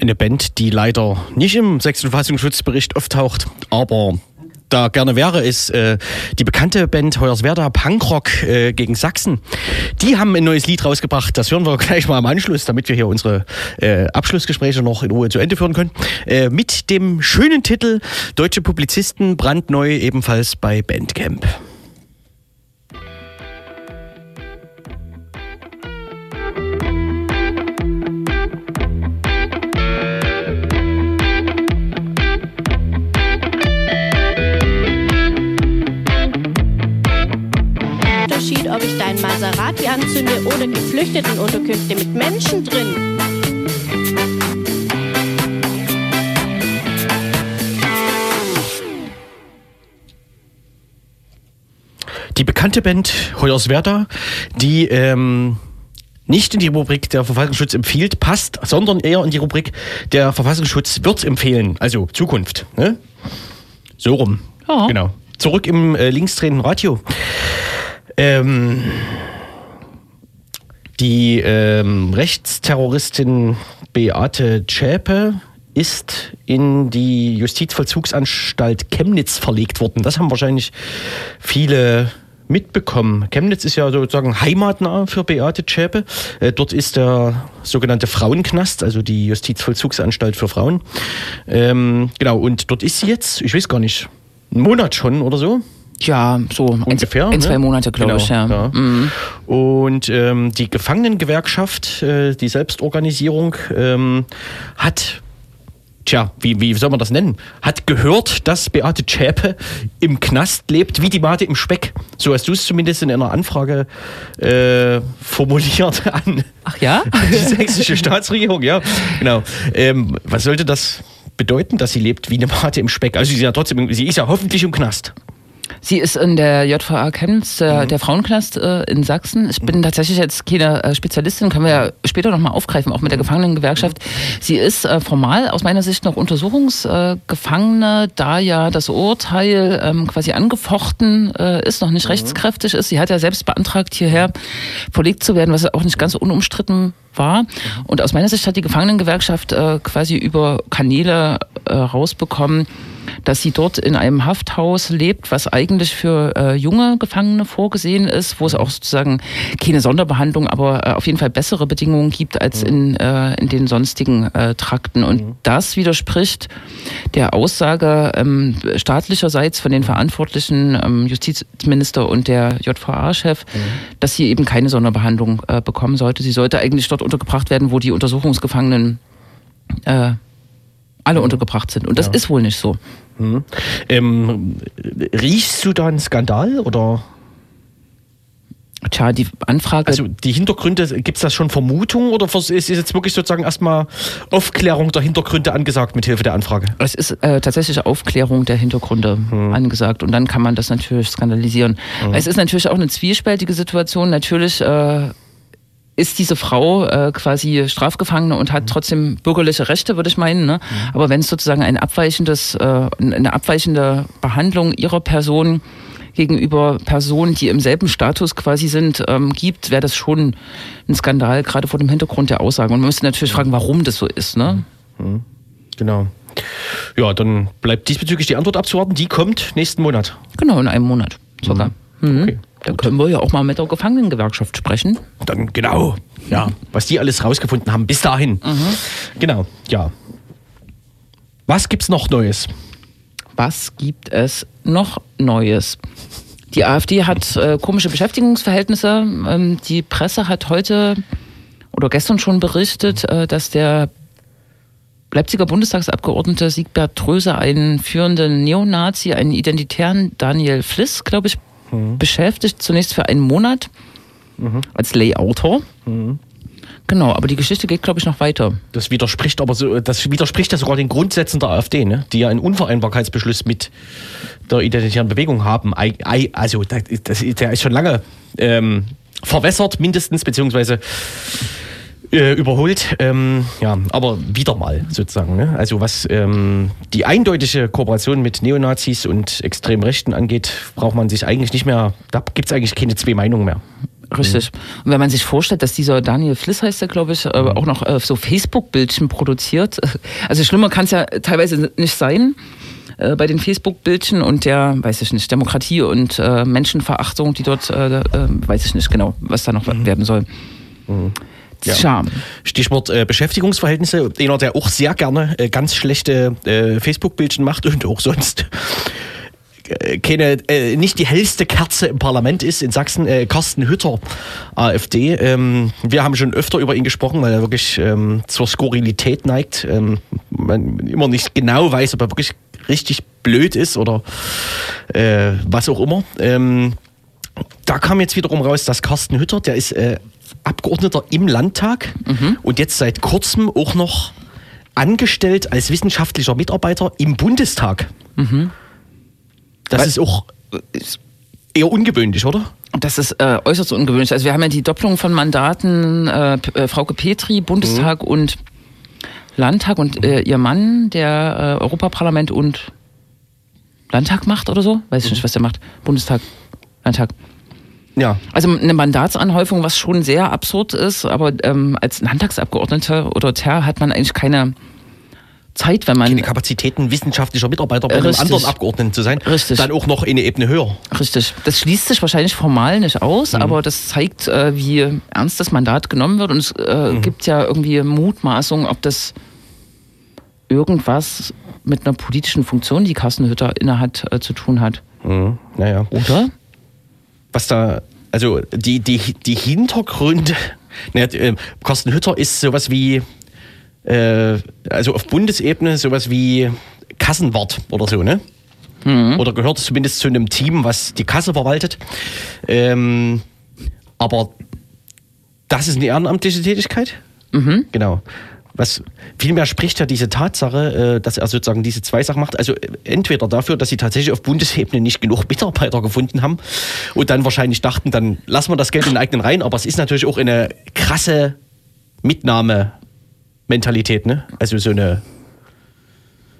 S1: Eine Band, die leider nicht im sechsten Verfassungsschutzbericht auftaucht, aber da gerne wäre, ist äh, die bekannte Band Hoyerswerda Punkrock äh, gegen Sachsen. Die haben ein neues Lied rausgebracht. Das hören wir gleich mal am Anschluss, damit wir hier unsere äh, Abschlussgespräche noch in Ruhe zu Ende führen können. Äh, mit dem schönen Titel Deutsche Publizisten brandneu ebenfalls bei Bandcamp.
S4: Ob ich dein Maserati anzünde oder geflüchteten Unterkünfte mit Menschen drin.
S1: Die bekannte Band Hoyerswerda, die ähm, nicht in die Rubrik der Verfassungsschutz empfiehlt, passt, sondern eher in die Rubrik der Verfassungsschutz wird empfehlen, also Zukunft. Ne? So rum.
S2: Ja.
S1: Genau. Zurück im äh, linksdrehenden Radio. Ähm, die ähm, Rechtsterroristin Beate Zschäpe ist in die Justizvollzugsanstalt Chemnitz verlegt worden. Das haben wahrscheinlich viele mitbekommen. Chemnitz ist ja sozusagen heimatnah für Beate Zschäpe. Äh, dort ist der sogenannte Frauenknast, also die Justizvollzugsanstalt für Frauen. Ähm, genau, und dort ist sie jetzt, ich weiß gar nicht, einen Monat schon oder so.
S2: Ja, so
S1: Ungefähr,
S2: in, in
S1: ne?
S2: zwei Monate, glaube
S1: Genau,
S2: ich, ja.
S1: ja.
S2: Mhm.
S1: Und ähm, die Gefangenengewerkschaft, äh, die Selbstorganisierung, ähm, hat, tja, wie, wie soll man das nennen, hat gehört, dass Beate Zschäpe im Knast lebt, wie die Mate im Speck. So hast du es zumindest in einer Anfrage äh, formuliert (laughs) an
S2: Ach ja?
S1: die sächsische Staatsregierung, ja. Genau. Ähm, was sollte das bedeuten, dass sie lebt wie eine Mate im Speck? Also sie ist ja trotzdem, sie ist ja hoffentlich im Knast.
S2: Sie ist in der JVA Chemnitz, der,
S1: Mhm.
S2: der Frauenknast äh, in Sachsen. Ich bin tatsächlich jetzt keine äh, Spezialistin, können wir ja später nochmal aufgreifen, auch mit der Gefangenengewerkschaft. Sie ist äh, formal aus meiner Sicht noch Untersuchungsgefangene, da ja das Urteil ähm, quasi angefochten äh, ist, noch nicht rechtskräftig ist. Sie hat ja selbst beantragt, hierher verlegt zu werden, was auch nicht ganz so unumstritten war. Und aus meiner Sicht hat die Gefangenengewerkschaft äh, quasi über Kanäle äh, rausbekommen, dass sie dort in einem Hafthaus lebt, was eigentlich für äh, junge Gefangene vorgesehen ist, wo es auch sozusagen keine Sonderbehandlung, aber äh, auf jeden Fall bessere Bedingungen gibt als in, äh, in den sonstigen äh, Trakten. Und das widerspricht der Aussage ähm, staatlicherseits von den Verantwortlichen, ähm, Justizminister und der JVA-Chef, dass sie eben keine Sonderbehandlung äh, bekommen sollte. Sie sollte eigentlich dort untergebracht werden, wo die Untersuchungsgefangenen äh, alle untergebracht sind. Und das
S1: Ja.
S2: ist wohl nicht so.
S1: Hm. Ähm, riechst du da einen Skandal oder?
S2: Tja, die Anfrage.
S1: Also die Hintergründe, gibt es da schon Vermutungen oder ist jetzt wirklich sozusagen erstmal Aufklärung der Hintergründe angesagt mit Hilfe der Anfrage?
S2: es ist äh, tatsächlich Aufklärung der Hintergründe angesagt und dann kann man das natürlich skandalisieren. Es ist natürlich auch eine zwiespältige Situation. Natürlich äh, ist diese Frau äh, quasi Strafgefangene und hat trotzdem bürgerliche Rechte, würde ich meinen. Ne? Aber wenn es sozusagen ein abweichendes, äh, eine abweichende Behandlung ihrer Person gegenüber Personen, die im selben Status quasi sind, ähm, gibt, wäre das schon ein Skandal, gerade vor dem Hintergrund der Aussagen. Und man müsste natürlich fragen, warum das so ist. Ne?
S1: Genau. Ja, dann bleibt diesbezüglich die Antwort abzuwarten. Die kommt nächsten Monat.
S2: Genau, in einem Monat circa. Mhm.
S1: Okay,
S2: Da können wir ja auch mal mit der Gefangenengewerkschaft sprechen.
S1: Dann genau. Ja, was die alles rausgefunden haben bis dahin. Genau, ja. Was gibt's noch Neues?
S2: Was gibt es noch Neues? Die AfD hat äh, komische Beschäftigungsverhältnisse. Ähm, die Presse hat heute oder gestern schon berichtet, äh, dass der Leipziger Bundestagsabgeordnete Siegbert Tröse einen führenden Neonazi, einen Identitären Daniel Fliss, glaube ich, beschäftigt, zunächst für einen Monat als Layouter. Genau, aber die Geschichte geht, glaube ich, noch weiter.
S1: Das widerspricht aber so, das widerspricht ja sogar den Grundsätzen der AfD, ne? die ja einen Unvereinbarkeitsbeschluss mit der identitären Bewegung haben. Also der ist schon lange ähm, verwässert, mindestens, beziehungsweise äh, überholt. Ähm, ja, aber wieder mal sozusagen. Ne? Also was ähm, die eindeutige Kooperation mit Neonazis und Extremrechten angeht, braucht man sich eigentlich nicht mehr, da gibt es eigentlich keine zwei Meinungen mehr.
S2: Richtig. Und wenn man sich vorstellt, dass dieser Daniel Fliss heißt der, glaube ich, äh, auch noch äh, so Facebook-Bildchen produziert. (laughs) Also schlimmer kann es ja teilweise nicht sein äh, bei den Facebook-Bildchen und der, weiß ich nicht, Demokratie und äh, Menschenverachtung, die dort, äh, weiß ich nicht genau, was da noch werden soll.
S1: Ja.
S2: Tja.
S1: Stichwort äh, Beschäftigungsverhältnisse. Einer, der auch sehr gerne äh, ganz schlechte äh, Facebook-Bildchen macht und auch sonst äh, keine, äh, nicht die hellste Kerze im Parlament ist in Sachsen, äh, Carsten Hütter, AfD. Ähm, wir haben schon öfter über ihn gesprochen, weil er wirklich ähm, zur Skurrilität neigt. Ähm, man immer nicht genau weiß, ob er wirklich richtig blöd ist oder äh, was auch immer. Ähm, da kam jetzt wiederum raus, dass Carsten Hütter, der ist äh, Abgeordneter im Landtag und jetzt seit kurzem auch noch angestellt als wissenschaftlicher Mitarbeiter im Bundestag. Das
S2: Weil-
S1: ist auch eher ungewöhnlich, oder?
S2: Das ist äh, äußerst ungewöhnlich. Also wir haben ja die Doppelung von Mandaten, äh, äh, Frauke Petri, Bundestag und Landtag und äh, ihr Mann, der äh, Europaparlament und Landtag macht oder so. Weiß ich nicht, was der macht. Bundestag, Landtag.
S1: Ja.
S2: Also eine Mandatsanhäufung, was schon sehr absurd ist, aber ähm, als Landtagsabgeordneter oder Ter hat man eigentlich keine Zeit, wenn man
S1: Keine Kapazitäten wissenschaftlicher Mitarbeiter bei einem
S2: Richtig.
S1: anderen Abgeordneten zu sein.
S2: Richtig.
S1: Dann auch noch eine Ebene höher.
S2: Richtig. Das schließt sich wahrscheinlich formal nicht aus, aber das zeigt, äh, wie ernst das Mandat genommen wird. Und es äh, gibt ja irgendwie Mutmaßungen, ob das irgendwas mit einer politischen Funktion, die Carsten Hütter innehat, äh, zu tun hat.
S1: Mhm. Naja.
S2: Oder?
S1: Was da, also die, die, die Hintergründe, (laughs) ne, Carsten Hütter ist sowas wie, äh, also auf Bundesebene sowas wie Kassenwart oder so, ne? Oder gehört zumindest zu einem Team, was die Kasse verwaltet. Ähm, aber das ist eine ehrenamtliche Tätigkeit. Genau. Was vielmehr spricht ja diese Tatsache, äh, dass er sozusagen diese zwei Sachen macht. Also äh, entweder dafür, dass sie tatsächlich auf Bundesebene nicht genug Mitarbeiter gefunden haben und dann wahrscheinlich dachten, dann lassen wir das Geld in den eigenen Reihen. Aber es ist natürlich auch eine krasse Mitnahmementalität, ne? Also so eine,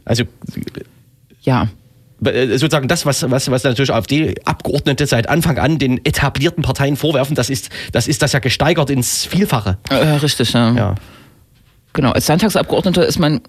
S1: also
S2: Ja.
S1: äh, sozusagen das, was, was, was natürlich AfD-Abgeordnete seit Anfang an den etablierten Parteien vorwerfen, das ist das, ist das ja gesteigert ins Vielfache.
S2: Äh, richtig, ja.
S1: Ja.
S2: Genau. Als Landtagsabgeordneter ist man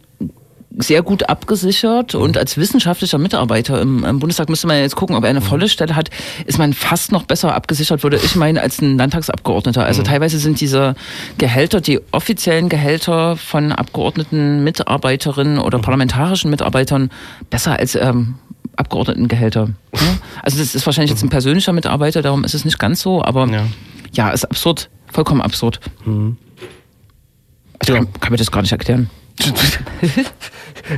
S2: sehr gut abgesichert und als wissenschaftlicher Mitarbeiter im, im Bundestag müsste man jetzt gucken, ob er eine volle Stelle hat, ist man fast noch besser abgesichert, würde ich meinen, als ein Landtagsabgeordneter. Also teilweise sind diese Gehälter, die offiziellen Gehälter von Abgeordneten, Mitarbeiterinnen oder parlamentarischen Mitarbeitern besser als ähm, Abgeordnetengehälter. Ja? Also das ist wahrscheinlich jetzt ein persönlicher Mitarbeiter, darum ist es nicht ganz so, aber
S1: Ja.
S2: ja, ist absurd, vollkommen absurd. Ich
S1: Ja.
S2: kann, kann mir das gar nicht erklären. (laughs)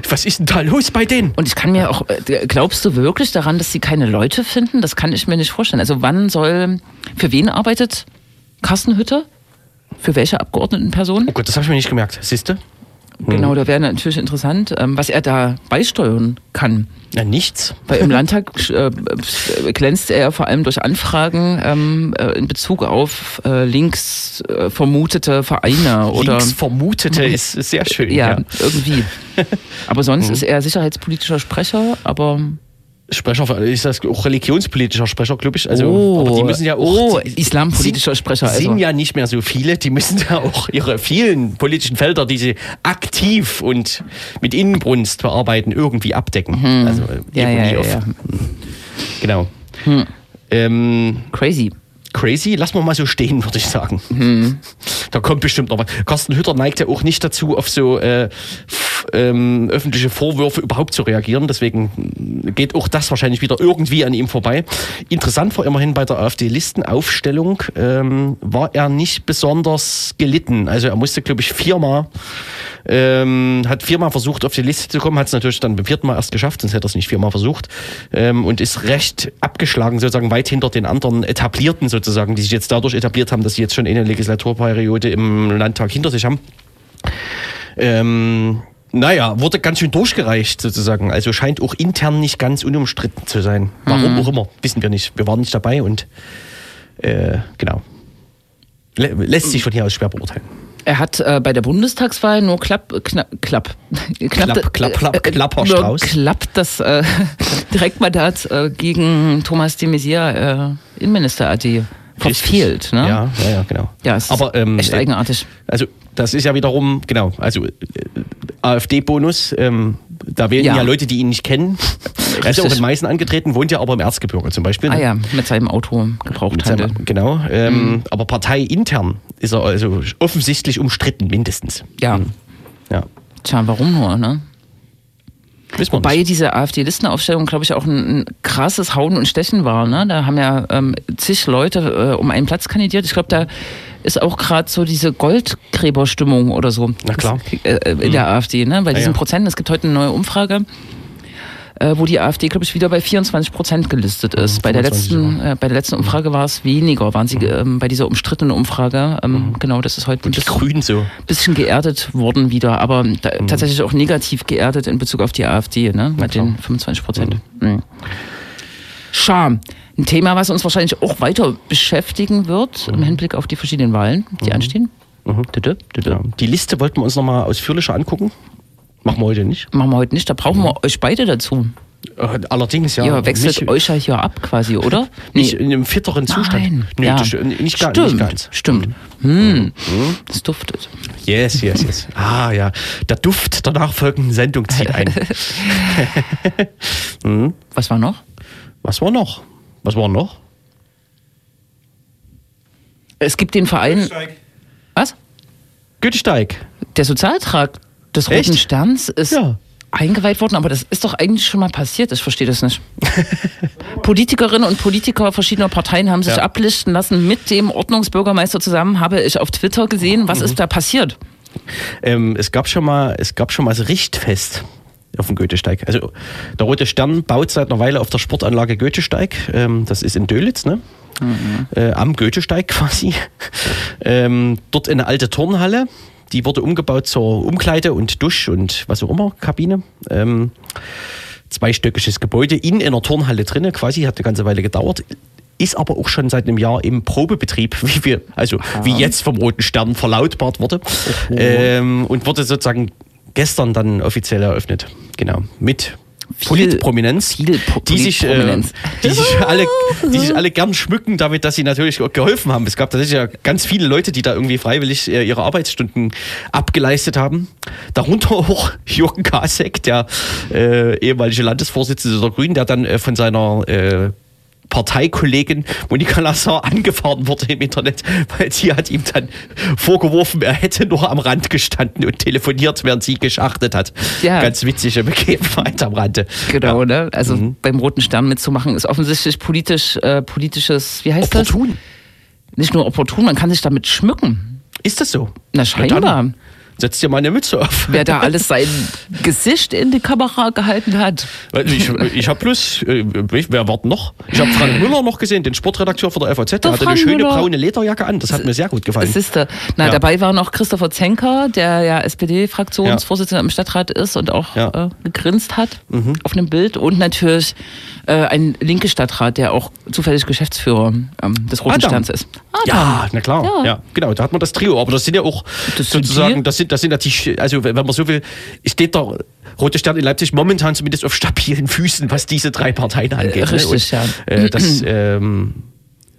S1: Was ist denn da los bei denen?
S2: Und ich kann mir auch, äh, glaubst du wirklich daran, dass sie keine Leute finden? Das kann ich mir nicht vorstellen. Also wann soll, für wen arbeitet Carsten Hütter? Für welche Abgeordnetenperson?
S1: Oh Gott, das habe ich mir nicht gemerkt. Siehst du?
S2: Genau, da wäre natürlich interessant, ähm, was er da beisteuern kann.
S1: Ja, nichts.
S2: Weil im (laughs) Landtag äh, äh, glänzt er vor allem durch Anfragen ähm, äh, in Bezug auf links vermutete Vereine oder
S1: Links vermutete ist, ist sehr schön.
S2: ja,
S1: Ja.
S2: irgendwie. (laughs) Aber sonst ist er sicherheitspolitischer Sprecher, aber
S1: Sprecher, ist das auch religionspolitischer Sprecher, glaube ich. Also,
S2: Oh.
S1: aber die müssen ja auch.
S2: Oh, islampolitischer
S1: sind,
S2: Sprecher, also.
S1: sind ja nicht mehr so viele. Die müssen ja auch ihre vielen politischen Felder, die sie aktiv und mit Inbrunst bearbeiten, irgendwie abdecken. Also,
S2: Hm. ja, ja, ja,
S1: auf-
S2: ja.
S1: Genau. Ähm,
S2: crazy.
S1: Crazy, lassen wir mal so stehen, (laughs) würde ich sagen.
S2: Hm.
S1: Da kommt bestimmt noch was. Carsten Hütter neigt ja auch nicht dazu, auf so äh, ähm, öffentliche Vorwürfe überhaupt zu reagieren. Deswegen geht auch das wahrscheinlich wieder irgendwie an ihm vorbei. Interessant war immerhin bei der AfD-Listenaufstellung, ähm, war er nicht besonders gelitten. Also er musste, glaube ich, viermal, ähm, hat viermal versucht, auf die Liste zu kommen, hat es natürlich dann beim vierten Mal erst geschafft, sonst hätte er es nicht viermal versucht. Ähm, und ist recht abgeschlagen, sozusagen weit hinter den anderen etablierten sozusagen, die sich jetzt dadurch etabliert haben, dass sie jetzt schon eine Legislaturperiode im Landtag hinter sich haben. Ähm, naja, wurde ganz schön durchgereicht sozusagen. Also scheint auch intern nicht ganz unumstritten zu sein. Warum auch immer, wissen wir nicht. Wir waren nicht dabei und äh, genau. Lä lässt sich von hier aus schwer beurteilen.
S2: Er hat äh, bei der Bundestagswahl nur klapp, (laughs) knapp, klapp,
S1: Klapp, klapp, klapp,
S2: äh,
S1: Klapper,
S2: nur
S1: Strauß.
S2: klappt das äh, (laughs) Direktmandat äh, gegen Thomas de Maizière, äh, Innenminister AD, verfehlt. Ne?
S1: Ja, ja, ja, genau.
S2: Ja, es
S1: Aber,
S2: ist
S1: ähm,
S2: echt
S1: äh,
S2: eigenartig.
S1: Also das ist ja wiederum, genau, also äh, AfD-Bonus, ähm, da wählen ja.
S2: Ja.
S1: Leute, die ihn nicht kennen. (laughs) Er ist ja auch in Meißen angetreten, wohnt ja aber im Erzgebirge zum Beispiel.
S2: Ah
S1: ne?
S2: ja, mit seinem Auto
S1: Mit
S2: Gebrauchthandel.
S1: seinem, genau, ähm,
S2: Mhm.
S1: aber parteiintern ist er also offensichtlich umstritten, mindestens.
S2: Ja.
S1: Mhm. Ja.
S2: Tja, warum nur, ne? Wobei
S1: nicht.
S2: diese AfD-Listenaufstellung, glaube ich, auch ein, ein krasses Hauen und Stechen war. Ne? Da haben ja ähm, zig Leute äh, um einen Platz kandidiert. Ich glaube, da ist auch gerade so diese Goldgräberstimmung oder so.
S1: Na klar.
S2: Äh, äh, in der AfD, ne? Bei
S1: Ja,
S2: diesen
S1: ja.
S2: Prozenten, es gibt heute eine neue Umfrage, äh, wo die AfD, glaube ich, wieder bei 24 Prozent gelistet ist. bei, der
S1: 25
S2: letzten, äh, bei der letzten Umfrage war es weniger, waren sie ähm, bei dieser umstrittenen Umfrage. Ähm, Genau, das ist heute ein bisschen
S1: so.
S2: bisschen geerdet worden wieder, aber da, tatsächlich auch negativ geerdet in Bezug auf die AfD, ne? mit den 25 Prozent. Mhm. Scham. Ein Thema, was uns wahrscheinlich auch weiter beschäftigen wird im Hinblick auf die verschiedenen Wahlen, die anstehen. Düdü, düdü.
S1: Ja. Die Liste wollten wir uns nochmal ausführlicher angucken. Machen wir heute nicht.
S2: Machen wir heute nicht, da brauchen wir euch beide dazu.
S1: Äh, Allerdings ja.
S2: Ihr wechselt
S1: nicht,
S2: euch ja hier ab quasi, oder? (laughs)
S1: nicht in einem fitteren Zustand.
S2: Nein.
S1: Nö,
S2: ja.
S1: das, nicht, gar,
S2: stimmt,
S1: nicht ganz.
S2: Stimmt. Hm. Das duftet.
S1: Yes, yes, yes. (laughs) Ah ja, der Duft der nachfolgenden Sendung zieht ein. (laughs)
S2: Was war noch?
S1: Was war noch? Was war noch?
S2: Es gibt den Verein. Was?
S1: Goethesteig.
S2: Der Sozialtrag des
S1: Echt?
S2: Roten Sterns ist
S1: Ja.
S2: eingeweiht worden, aber das ist doch eigentlich schon mal passiert. Ich verstehe das nicht. (laughs) Politikerinnen und Politiker verschiedener Parteien haben sich
S1: Ja.
S2: ablisten lassen mit dem Ordnungsbürgermeister zusammen, habe ich auf Twitter gesehen. Was
S1: Mhm.
S2: ist da passiert?
S1: Ähm, es gab schon mal, es gab schon mal das Richtfest auf dem Goethesteig. Also der Rote Stern baut seit einer Weile auf der Sportanlage Goethesteig. Ähm, das ist in Dölitz, ne? Äh, am Goethesteig (laughs) quasi. ähm, dort eine alte Turnhalle. Die wurde umgebaut zur Umkleide und Dusch und was auch immer, Kabine. Ähm, zweistöckiges Gebäude in einer Turnhalle drinne, quasi, hat eine ganze Weile gedauert. Ist aber auch schon seit einem Jahr im Probebetrieb, (laughs) wie wir, also wie jetzt vom Roten Stern verlautbart wurde. Ähm, und wurde sozusagen gestern dann offiziell eröffnet. Genau. Mit Politprominenz,
S2: viel Po-
S1: die, sich, äh, die, sich (laughs) alle, die sich alle gern schmücken damit, dass sie natürlich geholfen haben. Es gab tatsächlich ja ganz viele Leute, die da irgendwie freiwillig äh, ihre Arbeitsstunden abgeleistet haben. Darunter (laughs) auch Jürgen Kasek, der äh, ehemalige Landesvorsitzende der Grünen, der dann äh, von seiner äh, Parteikollegin Monika Lassar angefahren wurde im Internet, weil sie hat ihm dann vorgeworfen, er hätte nur am Rand gestanden und telefoniert, während sie geschachtet hat.
S2: Ja.
S1: Ganz witzige Begebenheit am Rande.
S2: Genau,
S1: Ja.
S2: ne? Also
S1: Mhm.
S2: beim Roten Stern mitzumachen, ist offensichtlich politisch, äh, politisches, wie heißt
S1: Opportun.
S2: das? Nicht nur opportun, man kann sich damit schmücken.
S1: Ist das so?
S2: Na, scheinbar.
S1: dann Setz dir mal eine Mütze auf.
S2: Wer da alles sein Gesicht in die Kamera gehalten hat.
S1: Ich, ich habe bloß, äh, wer war denn noch? Ich habe Frank Müller noch gesehen, den Sportredakteur von der FAZ. Der
S2: Der
S1: hatte
S2: Frank
S1: eine schöne
S2: Müller.
S1: braune Lederjacke an. Das hat mir sehr gut gefallen.
S2: Siehste. Na,
S1: Ja.
S2: dabei war noch Christopher Zenker, der ja SPD-Fraktionsvorsitzender im Stadtrat ist und auch
S1: Ja. Mhm.
S2: äh, gegrinst hat auf einem Bild. Und natürlich äh, ein linke Stadtrat, der auch zufällig Geschäftsführer ähm, des Roten
S1: Adam.
S2: Sterns ist.
S1: Ja, na klar. Ja.
S2: Ja.
S1: genau. Da hat man das Trio. Aber das sind ja auch
S2: Das
S1: sozusagen, das sind, das sind ja die, also wenn man so will, steht der Rote Stern in Leipzig momentan zumindest auf stabilen Füßen, was diese drei Parteien angeht.
S2: richtig,
S1: ne?
S2: ja.
S1: Äh, das, ähm,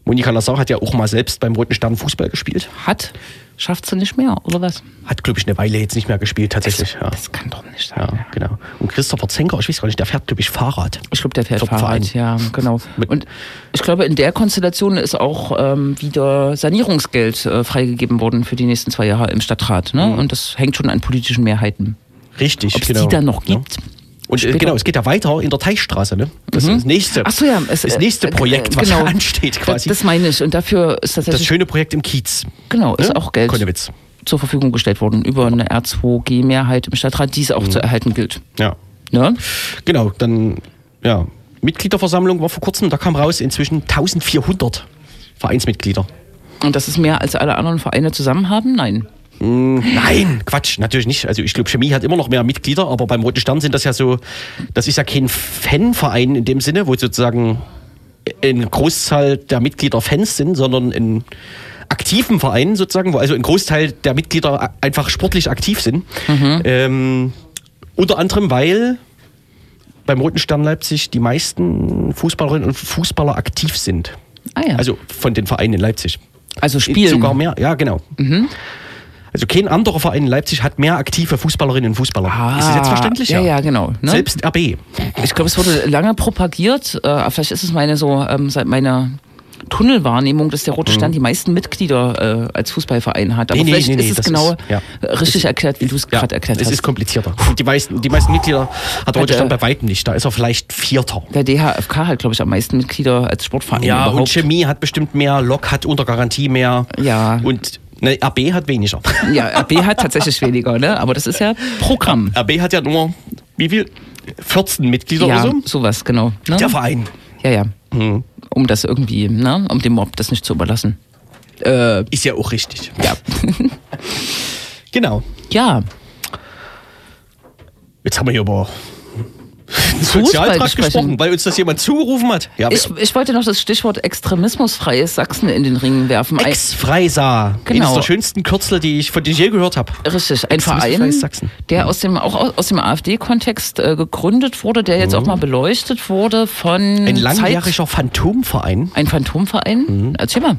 S1: Monika Lassar hat ja auch mal selbst beim Roten Stern Fußball gespielt.
S2: Hat, schafft sie nicht mehr, oder was?
S1: Hat, glaube ich, eine Weile jetzt nicht mehr gespielt, tatsächlich. Ja.
S2: Das kann doch nicht sein.
S1: Ja, genau. Und Christopher Zenker, ich weiß gar nicht, der fährt, glaube ich, Fahrrad.
S2: Ich glaube, der fährt Fahrrad,
S1: Verein.
S2: ja, genau. Und ich glaube, in der Konstellation ist auch ähm, wieder Sanierungsgeld äh, freigegeben worden für die nächsten zwei Jahre im Stadtrat. Ne? Und das hängt schon an politischen Mehrheiten.
S1: Richtig,
S2: Ob es
S1: genau.
S2: die dann noch
S1: Ja.
S2: gibt?
S1: Und äh,
S2: Später.
S1: genau, es geht ja weiter in der Teichstraße, ne? Das ist das nächste,
S2: Ach so, ja. Es,
S1: das nächste
S2: äh, äh,
S1: Projekt, was
S2: genau.
S1: ansteht quasi.
S2: Das, das meine ich. Und dafür ist
S1: Das
S2: tatsächlich
S1: schöne Projekt im Kiez.
S2: genau, ist
S1: ne?
S2: auch Geld
S1: Konnewitz.
S2: zur Verfügung gestellt worden über eine R2G-Mehrheit im Stadtrat, die es
S1: Mhm.
S2: auch zu erhalten gilt.
S1: Ja.
S2: Ne?
S1: Genau, dann, ja. Mitgliederversammlung war vor kurzem, da kam raus inzwischen 1400 Vereinsmitglieder.
S2: Und das ist mehr als alle anderen Vereine zusammen haben? Nein.
S1: Nein, Quatsch, natürlich nicht. Also ich glaube, Chemie hat immer noch mehr Mitglieder, aber beim Roten Stern sind das ja so, das ist ja kein Fanverein in dem Sinne, wo sozusagen eine Großzahl der Mitglieder Fans sind, sondern ein aktiven Verein sozusagen, wo also ein Großteil der Mitglieder einfach sportlich aktiv sind. Ähm, unter anderem, weil beim Roten Stern Leipzig die meisten Fußballerinnen und Fußballer aktiv sind.
S2: Ah ja.
S1: Also von den Vereinen in Leipzig.
S2: Also spielen.
S1: Sogar mehr, ja, genau. Also kein anderer Verein in Leipzig hat mehr aktive Fußballerinnen und Fußballer.
S2: Ah,
S1: ist das jetzt verständlich?
S2: Ja, ja, genau. Ne?
S1: Selbst RB.
S2: Ich glaube, es wurde lange propagiert, äh, vielleicht ist es meine so ähm, seit meiner Tunnelwahrnehmung, dass der Rote Stern die meisten Mitglieder äh, als Fußballverein hat. Aber
S1: Mhm. Nee,
S2: vielleicht
S1: nee, nee,
S2: ist es genau
S1: ist- ja.
S2: richtig erklärt, wie du es gerade erklärt
S1: es
S2: hast.
S1: ist komplizierter. Die meisten, die meisten Mitglieder hat Rote
S2: äh,
S1: Stern bei weitem nicht. Da ist er vielleicht Vierter.
S2: der DHFK hat, glaube ich, am meisten Mitglieder als Sportverein
S1: Ja, und
S2: überhaupt.
S1: Chemie hat bestimmt mehr, Lok hat unter Garantie mehr.
S2: Ja.
S1: Und ne, RB hat weniger. (laughs)
S2: Ja, RB hat tatsächlich weniger, ne? aber das ist ja Programm.
S1: RB hat ja nur, wie viel? 14 Mitglieder
S2: Ja,
S1: oder so?
S2: sowas, genau. Ne?
S1: Der Verein.
S2: Ja, ja.
S1: Mhm.
S2: Um das irgendwie, ne? um dem Mob das nicht zu überlassen. Äh,
S1: Ist ja auch richtig.
S2: ja. (laughs)
S1: Genau.
S2: ja,
S1: Jetzt haben wir hier über
S2: Fußball
S1: Sozialtrag gesprochen, weil uns das jemand zugerufen hat. Ja,
S2: ich, ich wollte noch das Stichwort extremismusfreies Sachsen in den Ring werfen.
S1: Ex-Freisa.
S2: Genau.
S1: Eines der schönsten Kürzel, die ich von denen ich je gehört habe.
S2: Richtig, ein Verein, der aus dem, auch aus- dem AfD-Kontext äh, gegründet wurde, der jetzt auch mal beleuchtet wurde von
S1: Mhm. Ein
S2: Zeit,
S1: langjähriger Phantomverein.
S2: ein Phantomverein.
S1: Mhm.
S2: Erzähl mal.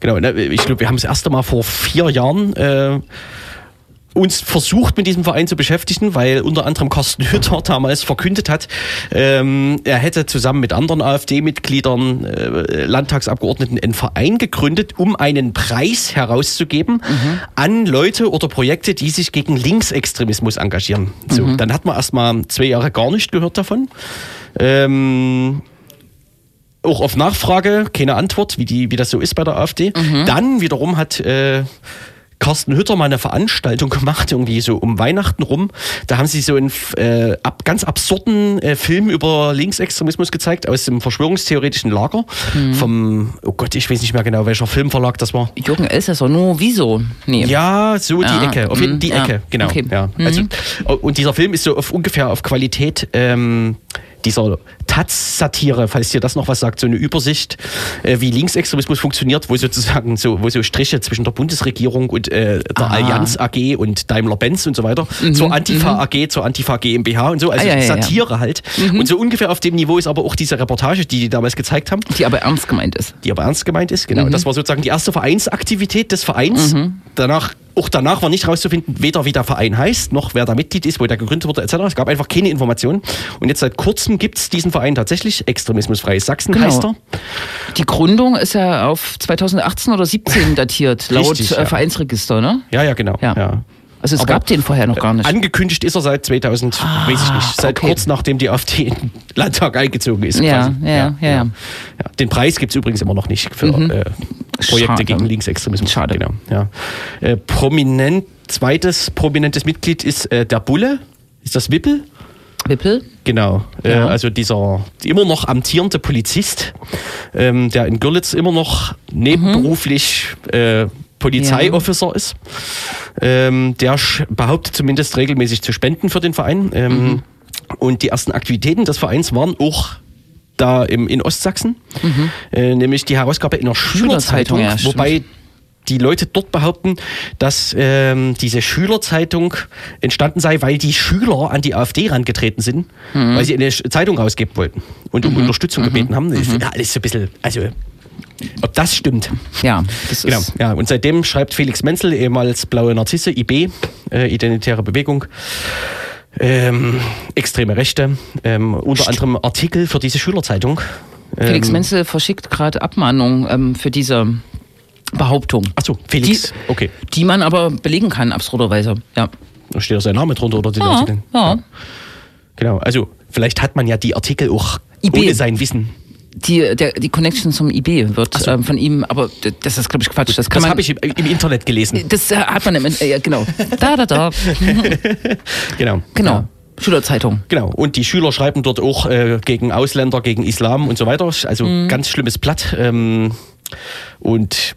S1: Genau, ne, ich glaube, wir haben das erste Mal vor vier Jahren äh, uns versucht, mit diesem Verein zu beschäftigen, weil unter anderem Carsten Hütter (laughs) damals verkündet hat, ähm, er hätte zusammen mit anderen AfD-Mitgliedern, äh, Landtagsabgeordneten einen Verein gegründet, um einen Preis herauszugeben an Leute oder Projekte, die sich gegen Linksextremismus engagieren. So, dann hat man erst mal zwei Jahre gar nicht gehört davon. Ähm, auch auf Nachfrage keine Antwort, wie, die, wie das so ist bei der AfD. Dann wiederum hat äh, Carsten Hütter mal eine Veranstaltung gemacht, irgendwie so um Weihnachten rum. Da haben sie so einen äh, ab, ganz absurden äh, Film über Linksextremismus gezeigt aus dem verschwörungstheoretischen Lager vom, oh Gott, ich weiß nicht mehr genau, welcher Filmverlag das war.
S2: Jürgen Elsässer, nur wieso? Nee.
S1: Ja, so die
S2: Ah,
S1: Ecke, auf jeden
S2: mhm,
S1: die
S2: ja,
S1: Ecke, genau.
S2: okay.
S1: Ja.
S2: Mhm.
S1: Also, und dieser Film ist so auf, ungefähr auf Qualität ähm, dieser Taz-Satire, falls dir das noch was sagt, so eine Übersicht, äh, wie Linksextremismus funktioniert, wo sozusagen so, wo so Striche zwischen der Bundesregierung und äh, der
S2: Aha. Mhm,
S1: Allianz AG und Daimler-Benz und so weiter, zur Antifa AG, zur Antifa GmbH und so, also
S2: Ah, ja, ja, ja.
S1: Satire halt. Und so ungefähr auf dem Niveau ist aber auch diese Reportage, die die damals gezeigt haben
S2: Die aber ernst gemeint ist.
S1: die aber ernst gemeint ist.
S2: Mhm.
S1: Genau, das war sozusagen die erste Vereinsaktivität des Vereins. Danach, auch danach war nicht rauszufinden, weder wie der Verein heißt, noch wer da Mitglied ist, wo der gegründet wurde, etc. Es gab einfach keine Informationen. Und jetzt seit kurzem gibt es diesen Verein tatsächlich. Extremismusfreies Sachsen
S2: Genau.
S1: heißt er.
S2: Die Gründung ist ja auf 2018 oder 17 (laughs) datiert, laut
S1: Richtig,
S2: äh,
S1: ja.
S2: Vereinsregister, ne?
S1: Ja, ja, genau.
S2: Ja.
S1: Ja.
S2: Also es
S1: Aber
S2: gab den vorher noch gar nicht.
S1: Angekündigt ist er seit 2000, weiß ich nicht, seit
S2: okay.
S1: kurz nachdem die AfD in den Landtag eingezogen ist.
S2: Ja, ja, ja, ja.
S1: Ja. Den Preis gibt es übrigens immer noch nicht für äh, Projekte
S2: Schade.
S1: gegen Linksextremismus.
S2: Schade.
S1: Genau, ja. äh, prominent, zweites prominentes Mitglied ist äh, der Bulle. Ist das Wippel?
S2: Wippel?
S1: Genau, äh,
S2: Ja.
S1: also dieser immer noch amtierende Polizist, ähm, der in Görlitz immer noch nebenberuflich äh, Polizeiofficer ist. Ähm, der behauptet zumindest regelmäßig zu spenden für den Verein. Ähm, Und die ersten Aktivitäten des Vereins waren auch da im, in Ostsachsen, äh, nämlich die Herausgabe in einer
S2: Schülerzeitung,
S1: Schülerzeitung,
S2: ja,
S1: wobei die Leute dort behaupten, dass ähm, diese Schülerzeitung entstanden sei, weil die Schüler an die AfD rangetreten sind,
S2: Mhm.
S1: weil sie eine Zeitung rausgeben wollten und um Unterstützung gebeten haben. Das
S2: Mhm.
S1: ist ja alles so ein bisschen, also ob das stimmt.
S2: Ja, das
S1: Genau,
S2: ist.
S1: ja. Und seitdem schreibt Felix Menzel, ehemals Blaue Narzisse, IB, äh, Identitäre Bewegung, ähm, extreme Rechte, ähm, unter anderem Artikel für diese Schülerzeitung.
S2: Felix
S1: Ähm,
S2: Menzel verschickt gerade Abmahnungen ähm, für diese Behauptung,
S1: Achso, Felix,
S2: Die-
S1: okay.
S2: die man aber belegen kann, absurderweise. Ja.
S1: Da steht ja sein Name drunter oder den
S2: Ja,
S1: Artikeln.
S2: ja.
S1: Genau, also vielleicht hat man ja die Artikel auch
S2: IB.
S1: ohne sein Wissen.
S2: Die, der, die Connection zum IB wird ähm, von ihm, aber das ist, glaube ich, Quatsch. Das,
S1: Das habe ich im, im Internet gelesen.
S2: Das äh, hat man im, äh, ja, genau. Da, da, da. (laughs)
S1: Genau.
S2: Genau.
S1: Ja.
S2: Schülerzeitung.
S1: Genau, und die Schüler schreiben dort auch äh, gegen Ausländer, gegen Islam und so weiter. Also
S2: Mhm.
S1: ganz schlimmes Blatt. Ähm, und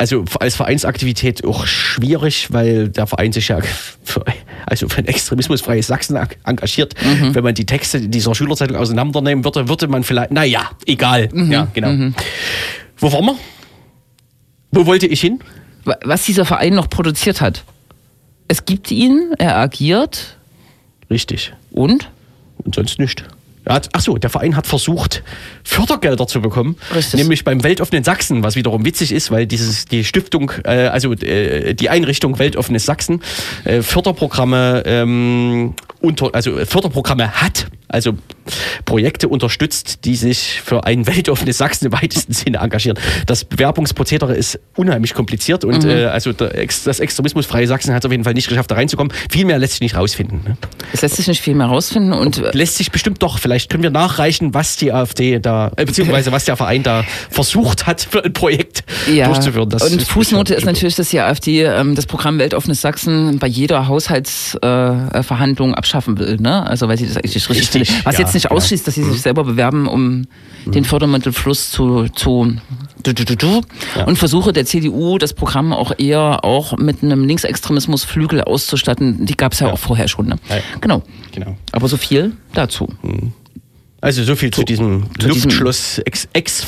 S1: also als Vereinsaktivität auch schwierig, weil der Verein sich ja für, also für ein extremismusfreies Sachsen eng- engagiert.
S2: Mhm.
S1: Wenn man die Texte dieser Schülerzeitung auseinandernehmen würde, würde man vielleicht, naja, egal.
S2: Mhm.
S1: Ja, genau. Wo waren wir? Wo wollte ich hin?
S2: Wa- Was dieser Verein noch produziert hat. Es gibt ihn, er agiert
S1: Richtig.
S2: und
S1: Und sonst nicht. Ach so, der Verein hat versucht, Fördergelder zu bekommen, nämlich beim Weltoffenen Sachsen, was wiederum witzig ist, weil dieses die Stiftung, äh, also äh, die Einrichtung Weltoffenes Sachsen äh, Förderprogramme ähm, unter, also Förderprogramme hat, also Projekte unterstützt, die sich für ein (laughs) weltoffenes Sachsen im weitesten Sinne engagieren. Das Bewerbungsprozedere ist unheimlich kompliziert und
S2: Mhm.
S1: äh, also das extremismusfreie Sachsen hat es auf jeden Fall nicht geschafft, da reinzukommen. Viel mehr lässt sich nicht rausfinden. Ne?
S2: Es lässt sich nicht viel mehr rausfinden und
S1: Lässt sich bestimmt doch. Vielleicht können wir nachreichen, was die AfD da, äh, beziehungsweise was der Verein da versucht hat, für ein Projekt
S2: ja.
S1: durchzuführen. Das
S2: und Fußnote ist natürlich, dass die AfD ähm, das Programm Weltoffenes Sachsen bei jeder Haushaltsverhandlung äh, abschaffen will. Ne? Also weil sie das eigentlich richtig,
S1: Richtig.
S2: Was
S1: ja,
S2: jetzt nicht
S1: genau.
S2: ausschließt, dass sie sich selber bewerben, um den Fördermittelfluss zu, zu und Versuche der CDU, das Programm auch eher auch mit einem Linksextremismusflügel auszustatten, die gab es ja, auch vorher schon. Ne? Genau.
S1: Genau.
S2: Aber so viel dazu.
S1: Also so viel zu diesem
S2: zu diesem-
S1: Luftschloss ex, ex.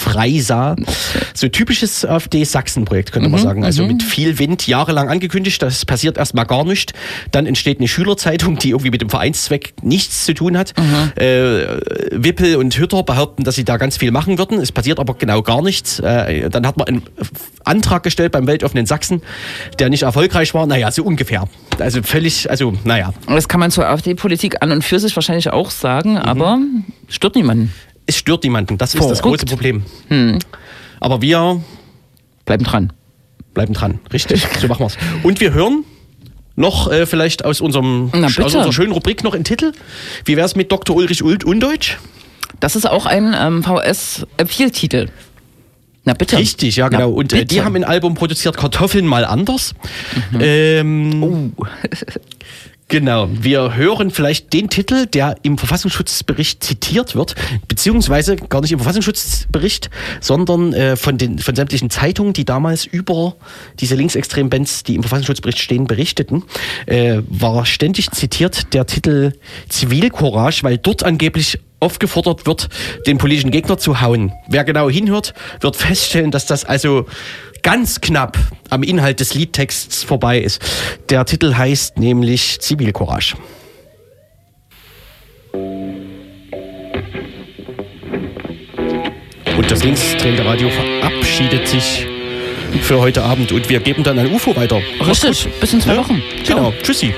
S1: So typisches AfD-Sachsen-Projekt, könnte
S2: Mhm,
S1: man sagen. Also mit viel Wind jahrelang angekündigt, das passiert erstmal gar nicht. Dann entsteht eine Schülerzeitung, die irgendwie mit dem Vereinszweck nichts zu tun hat.
S2: Mhm.
S1: Äh, Wippel und Hütter behaupten, dass sie da ganz viel machen würden. Es passiert aber genau gar nichts. Äh, dann hat man einen Antrag gestellt beim Weltoffenen Sachsen, der nicht erfolgreich war. Naja, so ungefähr. Also völlig, also naja.
S2: Das kann man zur AfD-Politik an und für sich wahrscheinlich auch sagen, aber stört niemanden.
S1: Es stört niemanden. Das ist
S2: Voll.
S1: das große Problem. Aber wir
S2: Bleiben dran.
S1: bleiben dran. Richtig, (laughs) so machen wir's. Und wir hören noch äh, vielleicht aus, unserem, aus unserer schönen Rubrik noch einen Titel. Wie wär's mit Dr. Ulrich Ult Undeutsch?
S2: Das ist auch ein ähm, VS-Appeal-Titel. Na bitte.
S1: Richtig, ja genau.
S2: Na,
S1: Und äh, die haben ein Album produziert, Kartoffeln mal anders.
S2: Mhm.
S1: Ähm,
S2: Oh. (laughs)
S1: Genau, wir hören vielleicht den Titel, der im Verfassungsschutzbericht zitiert wird, beziehungsweise gar nicht im Verfassungsschutzbericht, sondern äh, von den von sämtlichen Zeitungen, die damals über diese linksextremen Bands, die im Verfassungsschutzbericht stehen, berichteten, äh, war ständig zitiert der Titel Zivilcourage, weil dort angeblich aufgefordert wird, den politischen Gegner zu hauen. Wer genau hinhört, wird feststellen, dass das also ganz knapp am Inhalt des Liedtexts vorbei ist. Der Titel heißt nämlich Zivilcourage. Und das linksdrehende Radio verabschiedet sich für heute Abend und wir geben dann an UFO weiter.
S2: Richtig, bis in zwei
S1: Ja?
S2: Wochen. Ciao.
S1: Genau. Tschüssi.